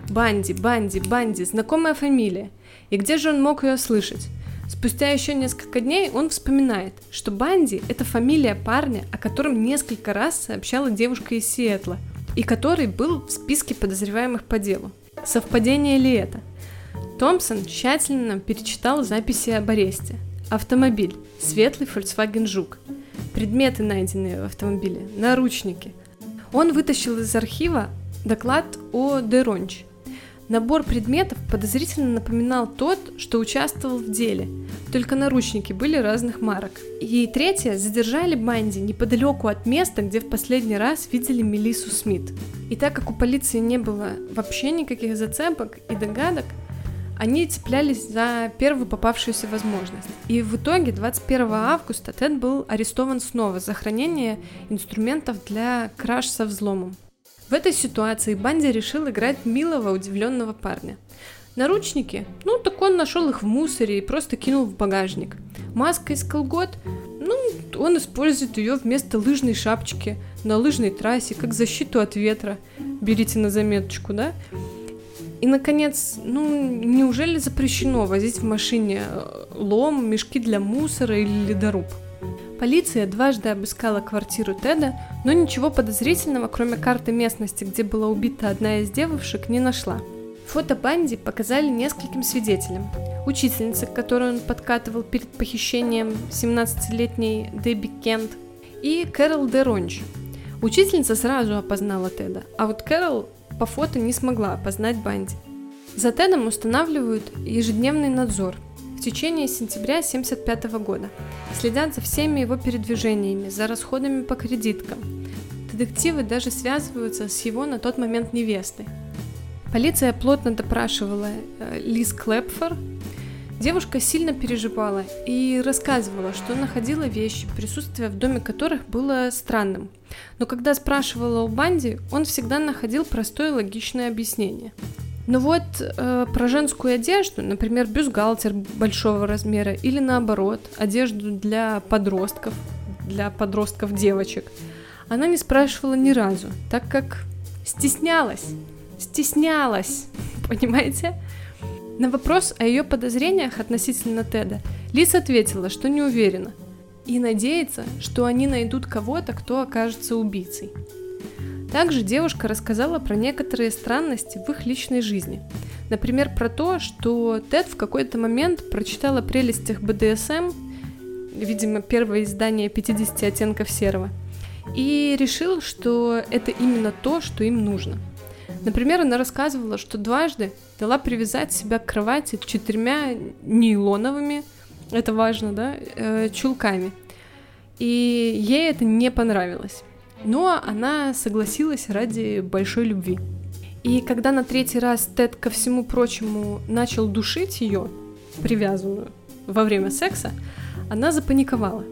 Банди, Банди, Банди, знакомая фамилия. И где же он мог ее слышать? Спустя еще несколько дней он вспоминает, что Банди – это фамилия парня, о котором несколько раз сообщала девушка из Сиэтла, и который был в списке подозреваемых по делу. Совпадение ли это? Томпсон тщательно перечитал записи об аресте. Автомобиль, светлый Volkswagen Жук. Предметы, найденные в автомобиле, наручники – он вытащил из архива доклад о Деронч. Набор предметов подозрительно напоминал тот, что участвовал в деле, только наручники были разных марок. И третье, задержали Банди неподалеку от места, где в последний раз видели Мелису Смит. И так как у полиции не было вообще никаких зацепок и догадок, они цеплялись за первую попавшуюся возможность. И в итоге 21 августа Тед был арестован снова за хранение инструментов для краж со взломом. В этой ситуации Банди решил играть милого, удивленного парня. Наручники? Ну, так он нашел их в мусоре и просто кинул в багажник. Маска из колгот? Ну, он использует ее вместо лыжной шапочки на лыжной трассе, как защиту от ветра. Берите на заметочку, да? И, наконец, ну, неужели запрещено возить в машине э, лом, мешки для мусора или ледоруб? Полиция дважды обыскала квартиру Теда, но ничего подозрительного, кроме карты местности, где была убита одна из девушек, не нашла. Фото Банди показали нескольким свидетелям. Учительнице, которую он подкатывал перед похищением 17-летней Дебби Кент, и Кэрол Деронч. Учительница сразу опознала Теда, а вот Кэрол по фото не смогла опознать Банди. За Тедом устанавливают ежедневный надзор течение сентября 1975 года. Следят за всеми его передвижениями, за расходами по кредиткам. Детективы даже связываются с его на тот момент невестой. Полиция плотно допрашивала э, Лиз Клэпфор, Девушка сильно переживала и рассказывала, что находила вещи, присутствие в доме которых было странным. Но когда спрашивала у Банди, он всегда находил простое логичное объяснение. Но вот э, про женскую одежду, например, бюстгальтер большого размера или наоборот, одежду для подростков, для подростков девочек, она не спрашивала ни разу, так как стеснялась. Стеснялась, [laughs] понимаете? На вопрос о ее подозрениях относительно Теда Лиз ответила, что не уверена и надеется, что они найдут кого-то, кто окажется убийцей. Также девушка рассказала про некоторые странности в их личной жизни. Например, про то, что Тед в какой-то момент прочитал о прелестях БДСМ, видимо, первое издание 50 оттенков серого, и решил, что это именно то, что им нужно – Например, она рассказывала, что дважды дала привязать себя к кровати четырьмя нейлоновыми, это важно, да, э, чулками. И ей это не понравилось. Но она согласилась ради большой любви. И когда на третий раз Тед, ко всему прочему, начал душить ее, привязанную, во время секса, она запаниковала.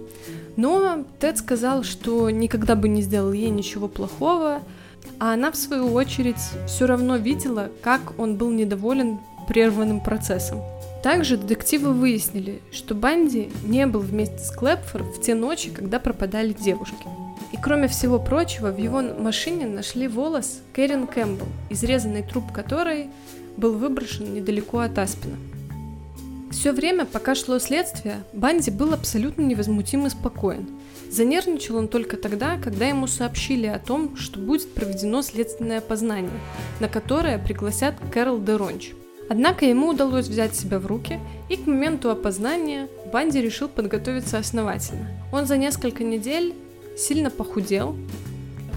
Но Тед сказал, что никогда бы не сделал ей ничего плохого, а она, в свою очередь, все равно видела, как он был недоволен прерванным процессом. Также детективы выяснили, что Банди не был вместе с Клэпфор в те ночи, когда пропадали девушки. И кроме всего прочего, в его машине нашли волос Кэрин Кэмпбелл, изрезанный труп которой был выброшен недалеко от Аспина. Все время, пока шло следствие, Банди был абсолютно невозмутим и спокоен. Занервничал он только тогда, когда ему сообщили о том, что будет проведено следственное опознание, на которое пригласят Кэрол Деронч. Однако ему удалось взять себя в руки, и к моменту опознания Банди решил подготовиться основательно. Он за несколько недель сильно похудел,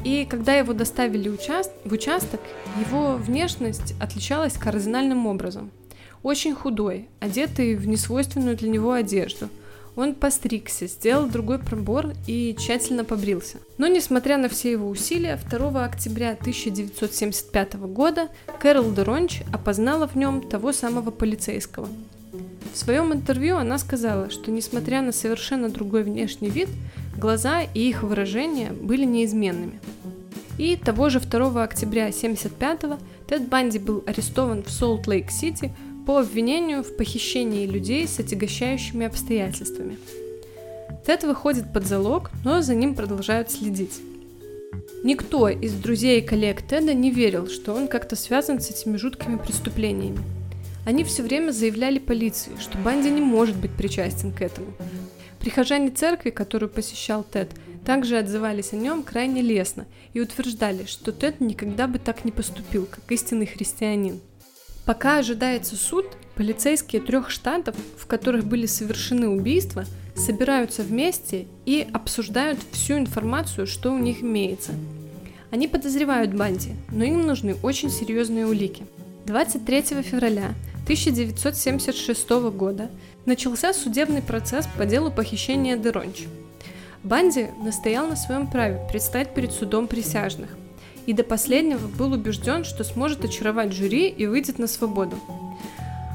и когда его доставили в участок, его внешность отличалась кардинальным образом – очень худой, одетый в несвойственную для него одежду. Он постригся, сделал другой пробор и тщательно побрился. Но, несмотря на все его усилия, 2 октября 1975 года Кэрол Деронч опознала в нем того самого полицейского. В своем интервью она сказала, что несмотря на совершенно другой внешний вид, глаза и их выражения были неизменными. И того же 2 октября 1975 Тед Банди был арестован в Солт-Лейк-Сити по обвинению в похищении людей с отягощающими обстоятельствами. Тед выходит под залог, но за ним продолжают следить. Никто из друзей и коллег Теда не верил, что он как-то связан с этими жуткими преступлениями. Они все время заявляли полиции, что Банди не может быть причастен к этому. Прихожане церкви, которую посещал Тед, также отзывались о нем крайне лестно и утверждали, что Тед никогда бы так не поступил, как истинный христианин. Пока ожидается суд, полицейские трех штатов, в которых были совершены убийства, собираются вместе и обсуждают всю информацию, что у них имеется. Они подозревают Банди, но им нужны очень серьезные улики. 23 февраля 1976 года начался судебный процесс по делу похищения Деронч. Банди настоял на своем праве предстать перед судом присяжных – и до последнего был убежден, что сможет очаровать жюри и выйдет на свободу.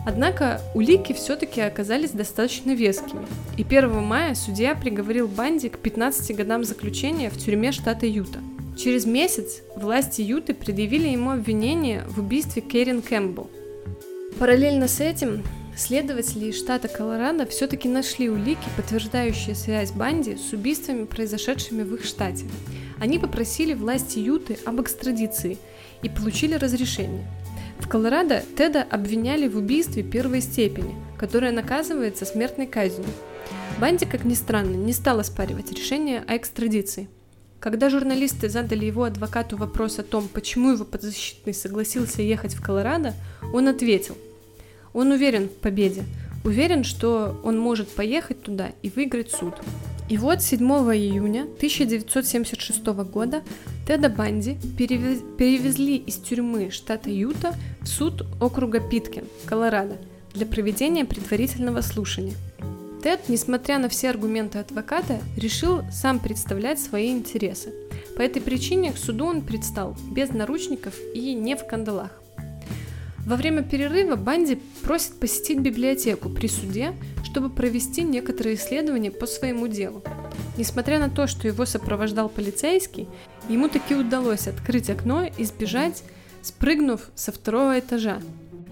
Однако улики все-таки оказались достаточно вескими, и 1 мая судья приговорил Банди к 15 годам заключения в тюрьме штата Юта. Через месяц власти Юты предъявили ему обвинение в убийстве Кэрин Кэмпбелл. Параллельно с этим следователи из штата Колорадо все-таки нашли улики, подтверждающие связь Банди с убийствами, произошедшими в их штате – они попросили власти Юты об экстрадиции и получили разрешение. В Колорадо Теда обвиняли в убийстве первой степени, которое наказывается смертной казнью. Банди, как ни странно, не стал оспаривать решение о экстрадиции. Когда журналисты задали его адвокату вопрос о том, почему его подзащитный согласился ехать в Колорадо, он ответил. Он уверен в победе, уверен, что он может поехать туда и выиграть суд. И вот 7 июня 1976 года Теда Банди перевезли из тюрьмы штата Юта в суд округа Питкин, Колорадо, для проведения предварительного слушания. Тед, несмотря на все аргументы адвоката, решил сам представлять свои интересы. По этой причине к суду он предстал без наручников и не в кандалах. Во время перерыва Банди просит посетить библиотеку при суде, чтобы провести некоторые исследования по своему делу. Несмотря на то, что его сопровождал полицейский, ему таки удалось открыть окно и сбежать, спрыгнув со второго этажа.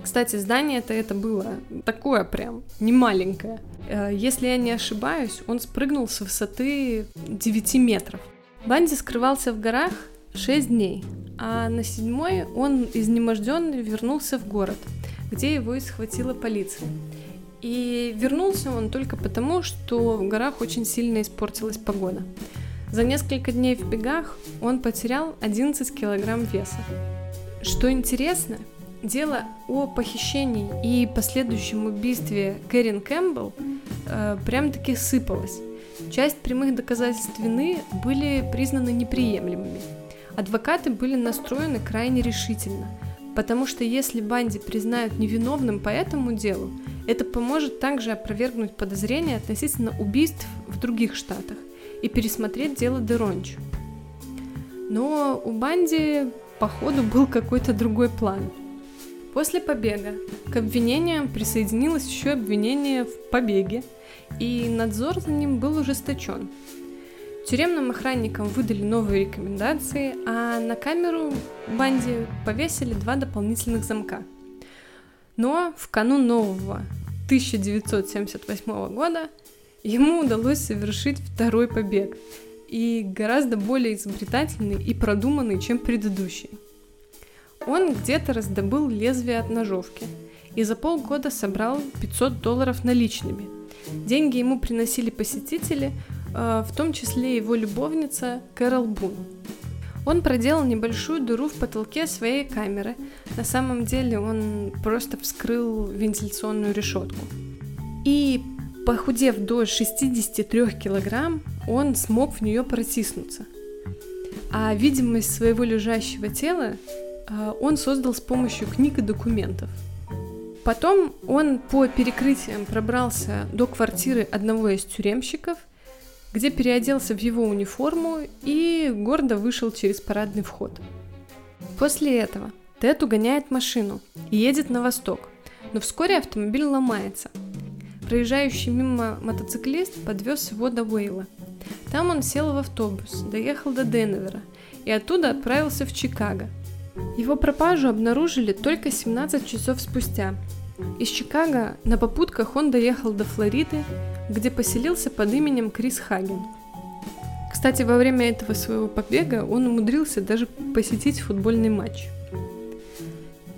Кстати, здание-то это было такое прям, не маленькое. Э, если я не ошибаюсь, он спрыгнул с высоты 9 метров. Банди скрывался в горах 6 дней, а на седьмой он изнеможденный вернулся в город, где его и схватила полиция. И вернулся он только потому, что в горах очень сильно испортилась погода. За несколько дней в бегах он потерял 11 килограмм веса. Что интересно, дело о похищении и последующем убийстве Кэрин Кэмпбелл э, прям-таки сыпалось. Часть прямых доказательств вины были признаны неприемлемыми. Адвокаты были настроены крайне решительно, потому что если Банди признают невиновным по этому делу, это поможет также опровергнуть подозрения относительно убийств в других штатах и пересмотреть дело Деронч. Но у Банди, походу, был какой-то другой план. После побега к обвинениям присоединилось еще обвинение в побеге, и надзор за ним был ужесточен. Тюремным охранникам выдали новые рекомендации, а на камеру Банди повесили два дополнительных замка. Но в канун нового 1978 года ему удалось совершить второй побег, и гораздо более изобретательный и продуманный, чем предыдущий. Он где-то раздобыл лезвие от ножовки и за полгода собрал 500 долларов наличными. Деньги ему приносили посетители, в том числе его любовница Кэрол Бун. Он проделал небольшую дыру в потолке своей камеры. На самом деле он просто вскрыл вентиляционную решетку. И похудев до 63 килограмм, он смог в нее протиснуться. А видимость своего лежащего тела э, он создал с помощью книг и документов. Потом он по перекрытиям пробрался до квартиры одного из тюремщиков – где переоделся в его униформу и гордо вышел через парадный вход. После этого Тед угоняет машину и едет на восток, но вскоре автомобиль ломается. Проезжающий мимо мотоциклист подвез его до Уэйла. Там он сел в автобус, доехал до Денвера и оттуда отправился в Чикаго. Его пропажу обнаружили только 17 часов спустя. Из Чикаго на попутках он доехал до Флориды, где поселился под именем Крис Хаген. Кстати, во время этого своего побега он умудрился даже посетить футбольный матч.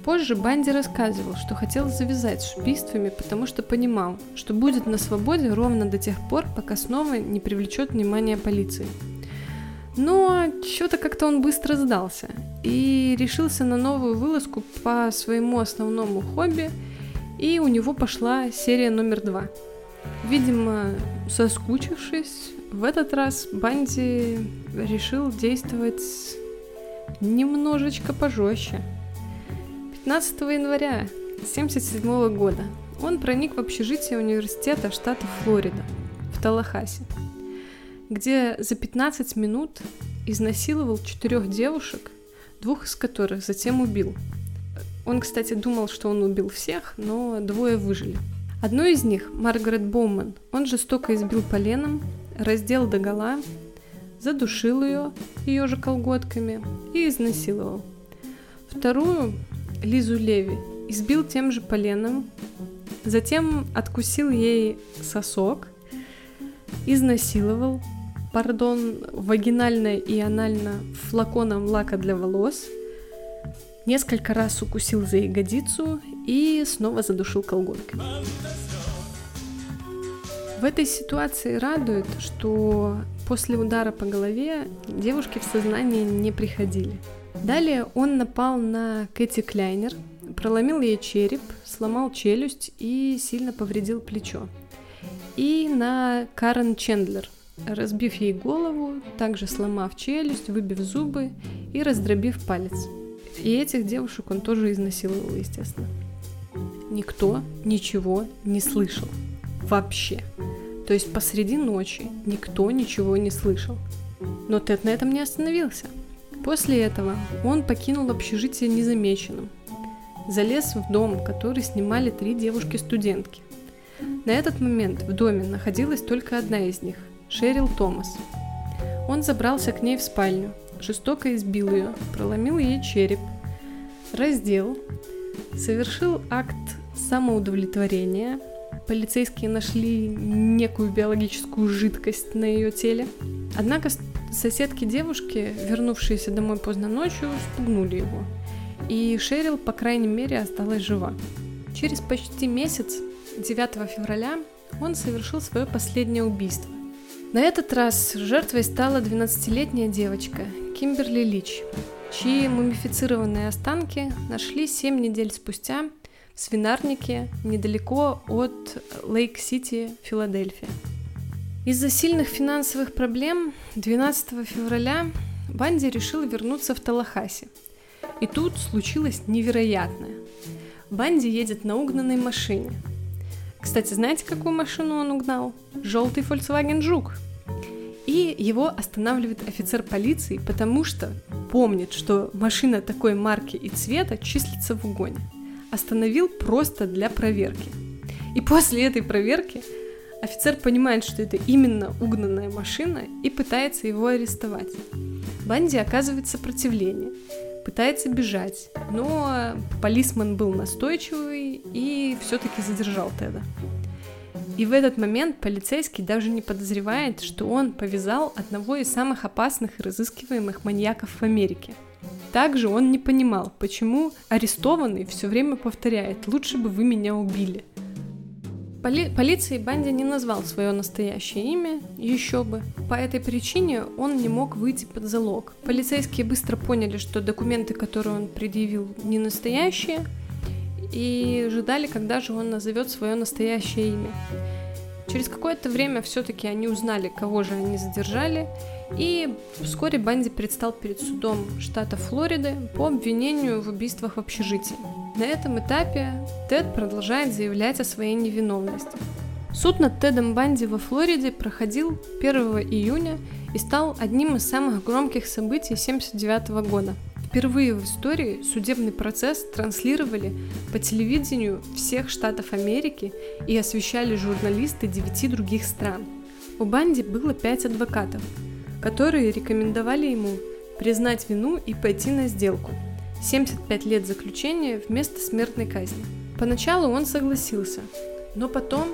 Позже Банди рассказывал, что хотел завязать с убийствами, потому что понимал, что будет на свободе ровно до тех пор, пока снова не привлечет внимание полиции. Но что-то как-то он быстро сдался и решился на новую вылазку по своему основному хобби, и у него пошла серия номер два – Видимо, соскучившись, в этот раз Банди решил действовать немножечко пожестче. 15 января 1977 года он проник в общежитие университета штата Флорида в Талахасе, где за 15 минут изнасиловал четырех девушек, двух из которых затем убил. Он, кстати, думал, что он убил всех, но двое выжили – Одну из них, Маргарет Боуман, он жестоко избил поленом, раздел догола, задушил ее, ее же колготками, и изнасиловал. Вторую, Лизу Леви, избил тем же поленом, затем откусил ей сосок, изнасиловал, пардон, вагинально и анально флаконом лака для волос, несколько раз укусил за ягодицу и снова задушил колготками. В этой ситуации радует, что после удара по голове девушки в сознание не приходили. Далее он напал на Кэти Кляйнер, проломил ей череп, сломал челюсть и сильно повредил плечо. И на Карен Чендлер. разбив ей голову, также сломав челюсть, выбив зубы и раздробив палец. И этих девушек он тоже изнасиловал, естественно. Никто ничего не слышал. Вообще. То есть посреди ночи никто ничего не слышал. Но Тед на этом не остановился. После этого он покинул общежитие незамеченным. Залез в дом, который снимали три девушки-студентки. На этот момент в доме находилась только одна из них – Шерил Томас. Он забрался к ней в спальню, жестоко избил ее, проломил ей череп, раздел, совершил акт самоудовлетворения. Полицейские нашли некую биологическую жидкость на ее теле. Однако соседки девушки, вернувшиеся домой поздно ночью, спугнули его. И Шерил, по крайней мере, осталась жива. Через почти месяц, 9 февраля, он совершил свое последнее убийство. На этот раз жертвой стала 12-летняя девочка Кимберли Лич, чьи мумифицированные останки нашли 7 недель спустя в свинарнике недалеко от Лейк-Сити, Филадельфия. Из-за сильных финансовых проблем 12 февраля Банди решил вернуться в Талахаси. И тут случилось невероятное. Банди едет на угнанной машине. Кстати, знаете, какую машину он угнал? Желтый Volkswagen Жук. И его останавливает офицер полиции, потому что помнит, что машина такой марки и цвета числится в угоне. Остановил просто для проверки. И после этой проверки офицер понимает, что это именно угнанная машина и пытается его арестовать. Банди оказывает сопротивление, пытается бежать, но полисман был настойчивый и все-таки задержал Теда. И в этот момент полицейский даже не подозревает, что он повязал одного из самых опасных и разыскиваемых маньяков в Америке. Также он не понимал, почему арестованный все время повторяет «лучше бы вы меня убили». Поли- полиции Банди не назвал свое настоящее имя, еще бы. По этой причине он не мог выйти под залог. Полицейские быстро поняли, что документы, которые он предъявил, не настоящие, и ждали, когда же он назовет свое настоящее имя. Через какое-то время все-таки они узнали, кого же они задержали, и вскоре Банди предстал перед судом штата Флориды по обвинению в убийствах в общежитии. На этом этапе Тед продолжает заявлять о своей невиновности. Суд над Тедом Банди во Флориде проходил 1 июня и стал одним из самых громких событий 1979 года – Впервые в истории судебный процесс транслировали по телевидению всех штатов Америки и освещали журналисты девяти других стран. У Банди было пять адвокатов, которые рекомендовали ему признать вину и пойти на сделку. 75 лет заключения вместо смертной казни. Поначалу он согласился, но потом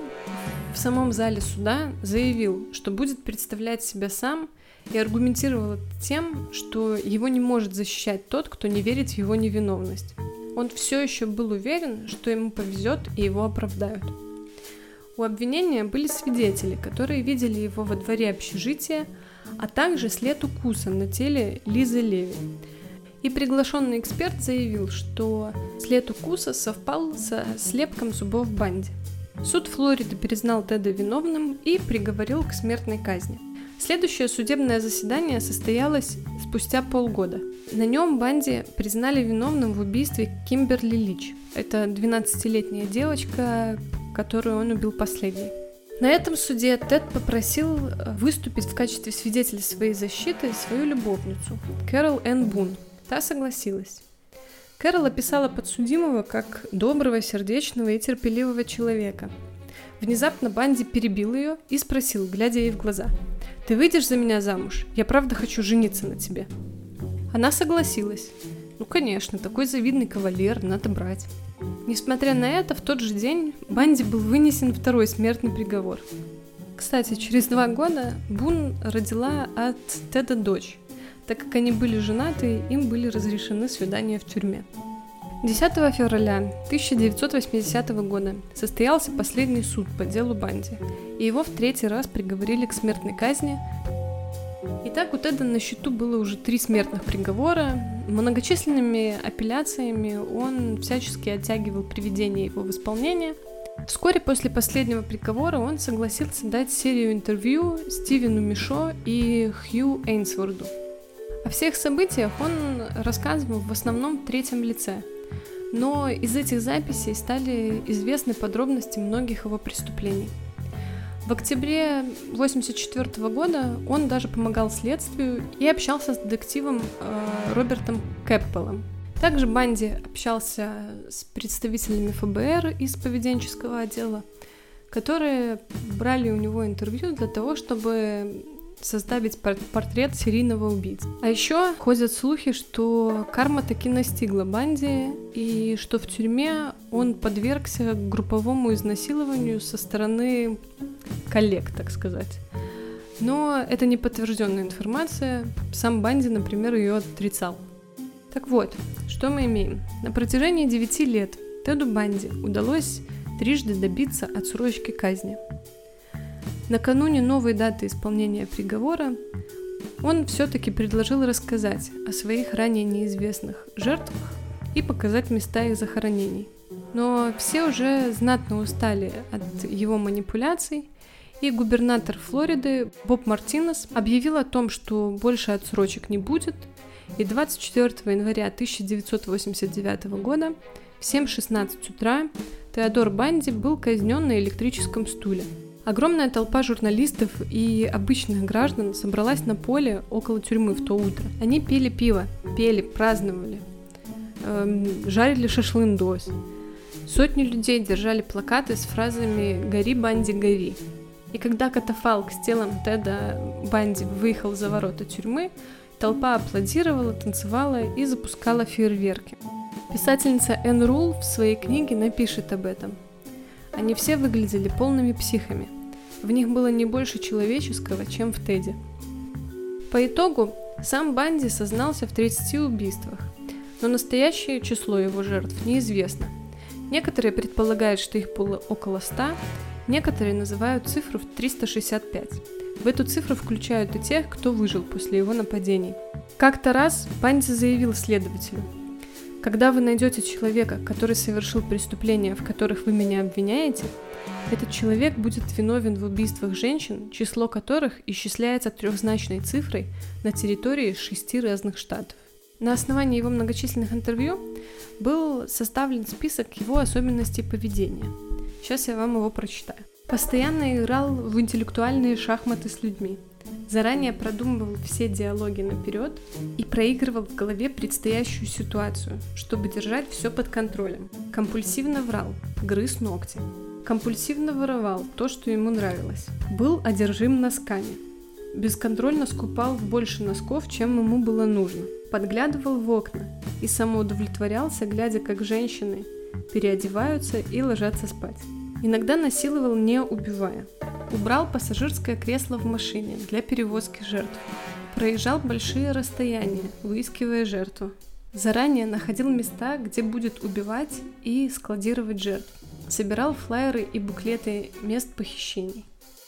в самом зале суда заявил, что будет представлять себя сам и аргументировал это тем, что его не может защищать тот, кто не верит в его невиновность. Он все еще был уверен, что ему повезет и его оправдают. У обвинения были свидетели, которые видели его во дворе общежития, а также след укуса на теле Лизы Леви. И приглашенный эксперт заявил, что след укуса совпал со слепком зубов Банди. Суд Флориды признал Теда виновным и приговорил к смертной казни. Следующее судебное заседание состоялось спустя полгода. На нем Банди признали виновным в убийстве Кимберли Лич. Это 12-летняя девочка, которую он убил последней. На этом суде Тед попросил э, выступить в качестве свидетеля своей защиты свою любовницу, Кэрол Энн Бун. Та согласилась. Кэрол описала подсудимого как доброго, сердечного и терпеливого человека. Внезапно Банди перебил ее и спросил, глядя ей в глаза – ты выйдешь за меня замуж? Я правда хочу жениться на тебе. Она согласилась. Ну, конечно, такой завидный кавалер, надо брать. Несмотря на это, в тот же день Банди был вынесен второй смертный приговор. Кстати, через два года Бун родила от Теда дочь. Так как они были женаты, им были разрешены свидания в тюрьме. 10 февраля 1980 года состоялся последний суд по делу Банди, и его в третий раз приговорили к смертной казни. Итак, у Теда на счету было уже три смертных приговора. Многочисленными апелляциями он всячески оттягивал приведение его в исполнение. Вскоре после последнего приговора он согласился дать серию интервью Стивену Мишо и Хью Эйнсворду. О всех событиях он рассказывал в основном в третьем лице, но из этих записей стали известны подробности многих его преступлений. В октябре 1984 года он даже помогал следствию и общался с детективом э, Робертом Кэппелом, также Банди общался с представителями ФБР из поведенческого отдела, которые брали у него интервью для того, чтобы составить портрет серийного убийцы. А еще ходят слухи, что карма таки настигла Банди, и что в тюрьме он подвергся групповому изнасилованию со стороны коллег, так сказать. Но это не подтвержденная информация. Сам Банди, например, ее отрицал. Так вот, что мы имеем? На протяжении 9 лет Теду Банди удалось трижды добиться отсрочки казни. Накануне новой даты исполнения приговора он все-таки предложил рассказать о своих ранее неизвестных жертвах и показать места их захоронений. Но все уже знатно устали от его манипуляций, и губернатор Флориды Боб Мартинес объявил о том, что больше отсрочек не будет, и 24 января 1989 года в 7.16 утра Теодор Банди был казнен на электрическом стуле. Огромная толпа журналистов и обычных граждан собралась на поле около тюрьмы в то утро. Они пили пиво, пели, праздновали, эм, жарили шашлындос. Сотни людей держали плакаты с фразами «Гори, Банди, гори». И когда катафалк с телом Теда Банди выехал за ворота тюрьмы, Толпа аплодировала, танцевала и запускала фейерверки. Писательница Энн Рул в своей книге напишет об этом. Они все выглядели полными психами. В них было не больше человеческого, чем в Теде. По итогу сам Банди сознался в 30 убийствах, но настоящее число его жертв неизвестно. Некоторые предполагают, что их было около 100, некоторые называют цифру в 365. В эту цифру включают и тех, кто выжил после его нападений. Как-то раз Банди заявил следователю, когда вы найдете человека, который совершил преступления, в которых вы меня обвиняете, этот человек будет виновен в убийствах женщин, число которых исчисляется трехзначной цифрой на территории шести разных штатов. На основании его многочисленных интервью был составлен список его особенностей поведения. Сейчас я вам его прочитаю. Постоянно играл в интеллектуальные шахматы с людьми. Заранее продумывал все диалоги наперед и проигрывал в голове предстоящую ситуацию, чтобы держать все под контролем. Компульсивно врал, грыз ногти. Компульсивно воровал то, что ему нравилось. Был одержим носками. Бесконтрольно скупал больше носков, чем ему было нужно. Подглядывал в окна и самоудовлетворялся, глядя, как женщины переодеваются и ложатся спать. Иногда насиловал, не убивая. Убрал пассажирское кресло в машине для перевозки жертв. Проезжал большие расстояния, выискивая жертву. Заранее находил места, где будет убивать и складировать жертв. Собирал флайеры и буклеты мест похищений.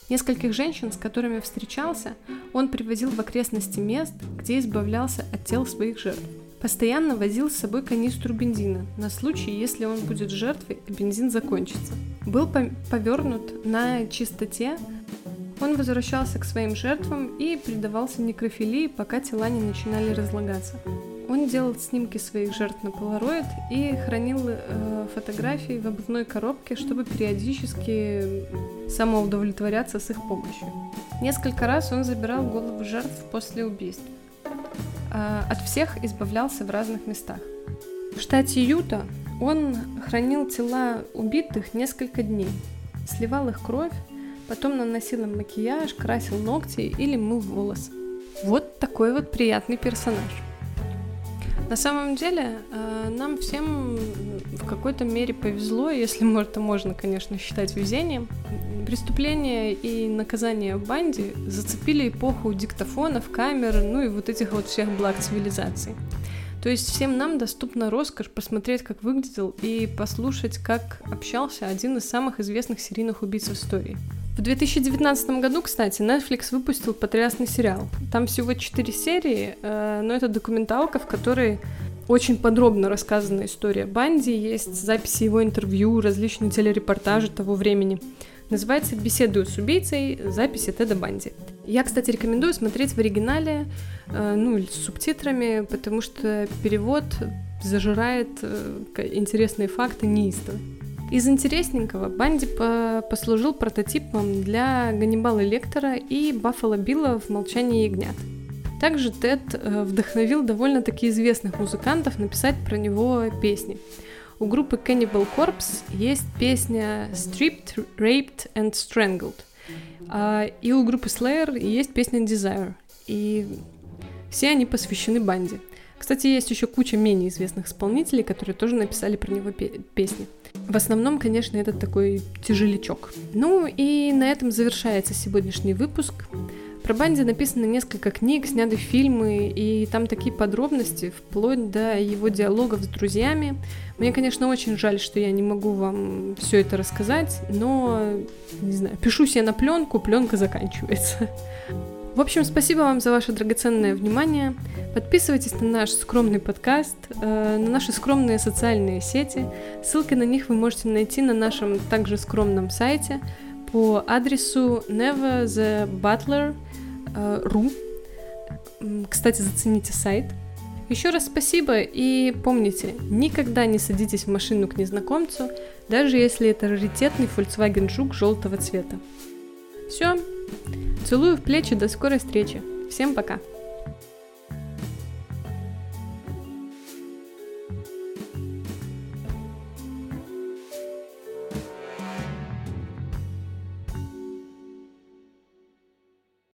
Нескольких женщин, с которыми встречался, он привозил в окрестности мест, где избавлялся от тел своих жертв. Постоянно возил с собой канистру бензина, на случай, если он будет жертвой, а бензин закончится. Был повернут на чистоте, он возвращался к своим жертвам и предавался некрофилии, пока тела не начинали разлагаться. Он делал снимки своих жертв на полароид и хранил э, фотографии в обувной коробке, чтобы периодически самоудовлетворяться с их помощью. Несколько раз он забирал голову жертв после убийств. А, от всех избавлялся в разных местах. В штате Юта он хранил тела убитых несколько дней, сливал их кровь, потом наносил им макияж, красил ногти или мыл волосы. Вот такой вот приятный персонаж. На самом деле, а, нам всем в какой-то мере повезло, если это можно, конечно, считать везением. Преступления и наказания в банде зацепили эпоху диктофонов, камер, ну и вот этих вот всех благ цивилизации. То есть всем нам доступна роскошь посмотреть, как выглядел, и послушать, как общался один из самых известных серийных убийц в истории. В 2019 году, кстати, Netflix выпустил потрясный сериал. Там всего 4 серии, э, но это документалка, в которой очень подробно рассказана история Банди, есть записи его интервью, различные телерепортажи того времени. Называется «Беседую с убийцей. Записи Теда Банди». Я, кстати, рекомендую смотреть в оригинале, э, ну, или с субтитрами, потому что перевод зажирает э, интересные факты неистово. Из интересненького Банди по послужил прототипом для Ганнибала Лектора и Баффала Билла в «Молчании ягнят». Также Тед э, вдохновил довольно-таки известных музыкантов написать про него песни. У группы Cannibal Corpse есть песня Stripped, Raped and Strangled. А, и у группы Slayer есть песня Desire. И все они посвящены банде. Кстати, есть еще куча менее известных исполнителей, которые тоже написали про него песни. В основном, конечно, это такой тяжелячок. Ну и на этом завершается сегодняшний выпуск. Про Банди написано несколько книг, сняты фильмы, и там такие подробности, вплоть до его диалогов с друзьями. Мне, конечно, очень жаль, что я не могу вам все это рассказать, но, не знаю, пишу себе на пленку, пленка заканчивается. В общем, спасибо вам за ваше драгоценное внимание. Подписывайтесь на наш скромный подкаст, э, на наши скромные социальные сети. Ссылки на них вы можете найти на нашем также скромном сайте по адресу neverthebutler.com ру. Кстати, зацените сайт. Еще раз спасибо и помните, никогда не садитесь в машину к незнакомцу, даже если это раритетный Volkswagen Жук желтого цвета. Все, целую в плечи, до скорой встречи. Всем пока!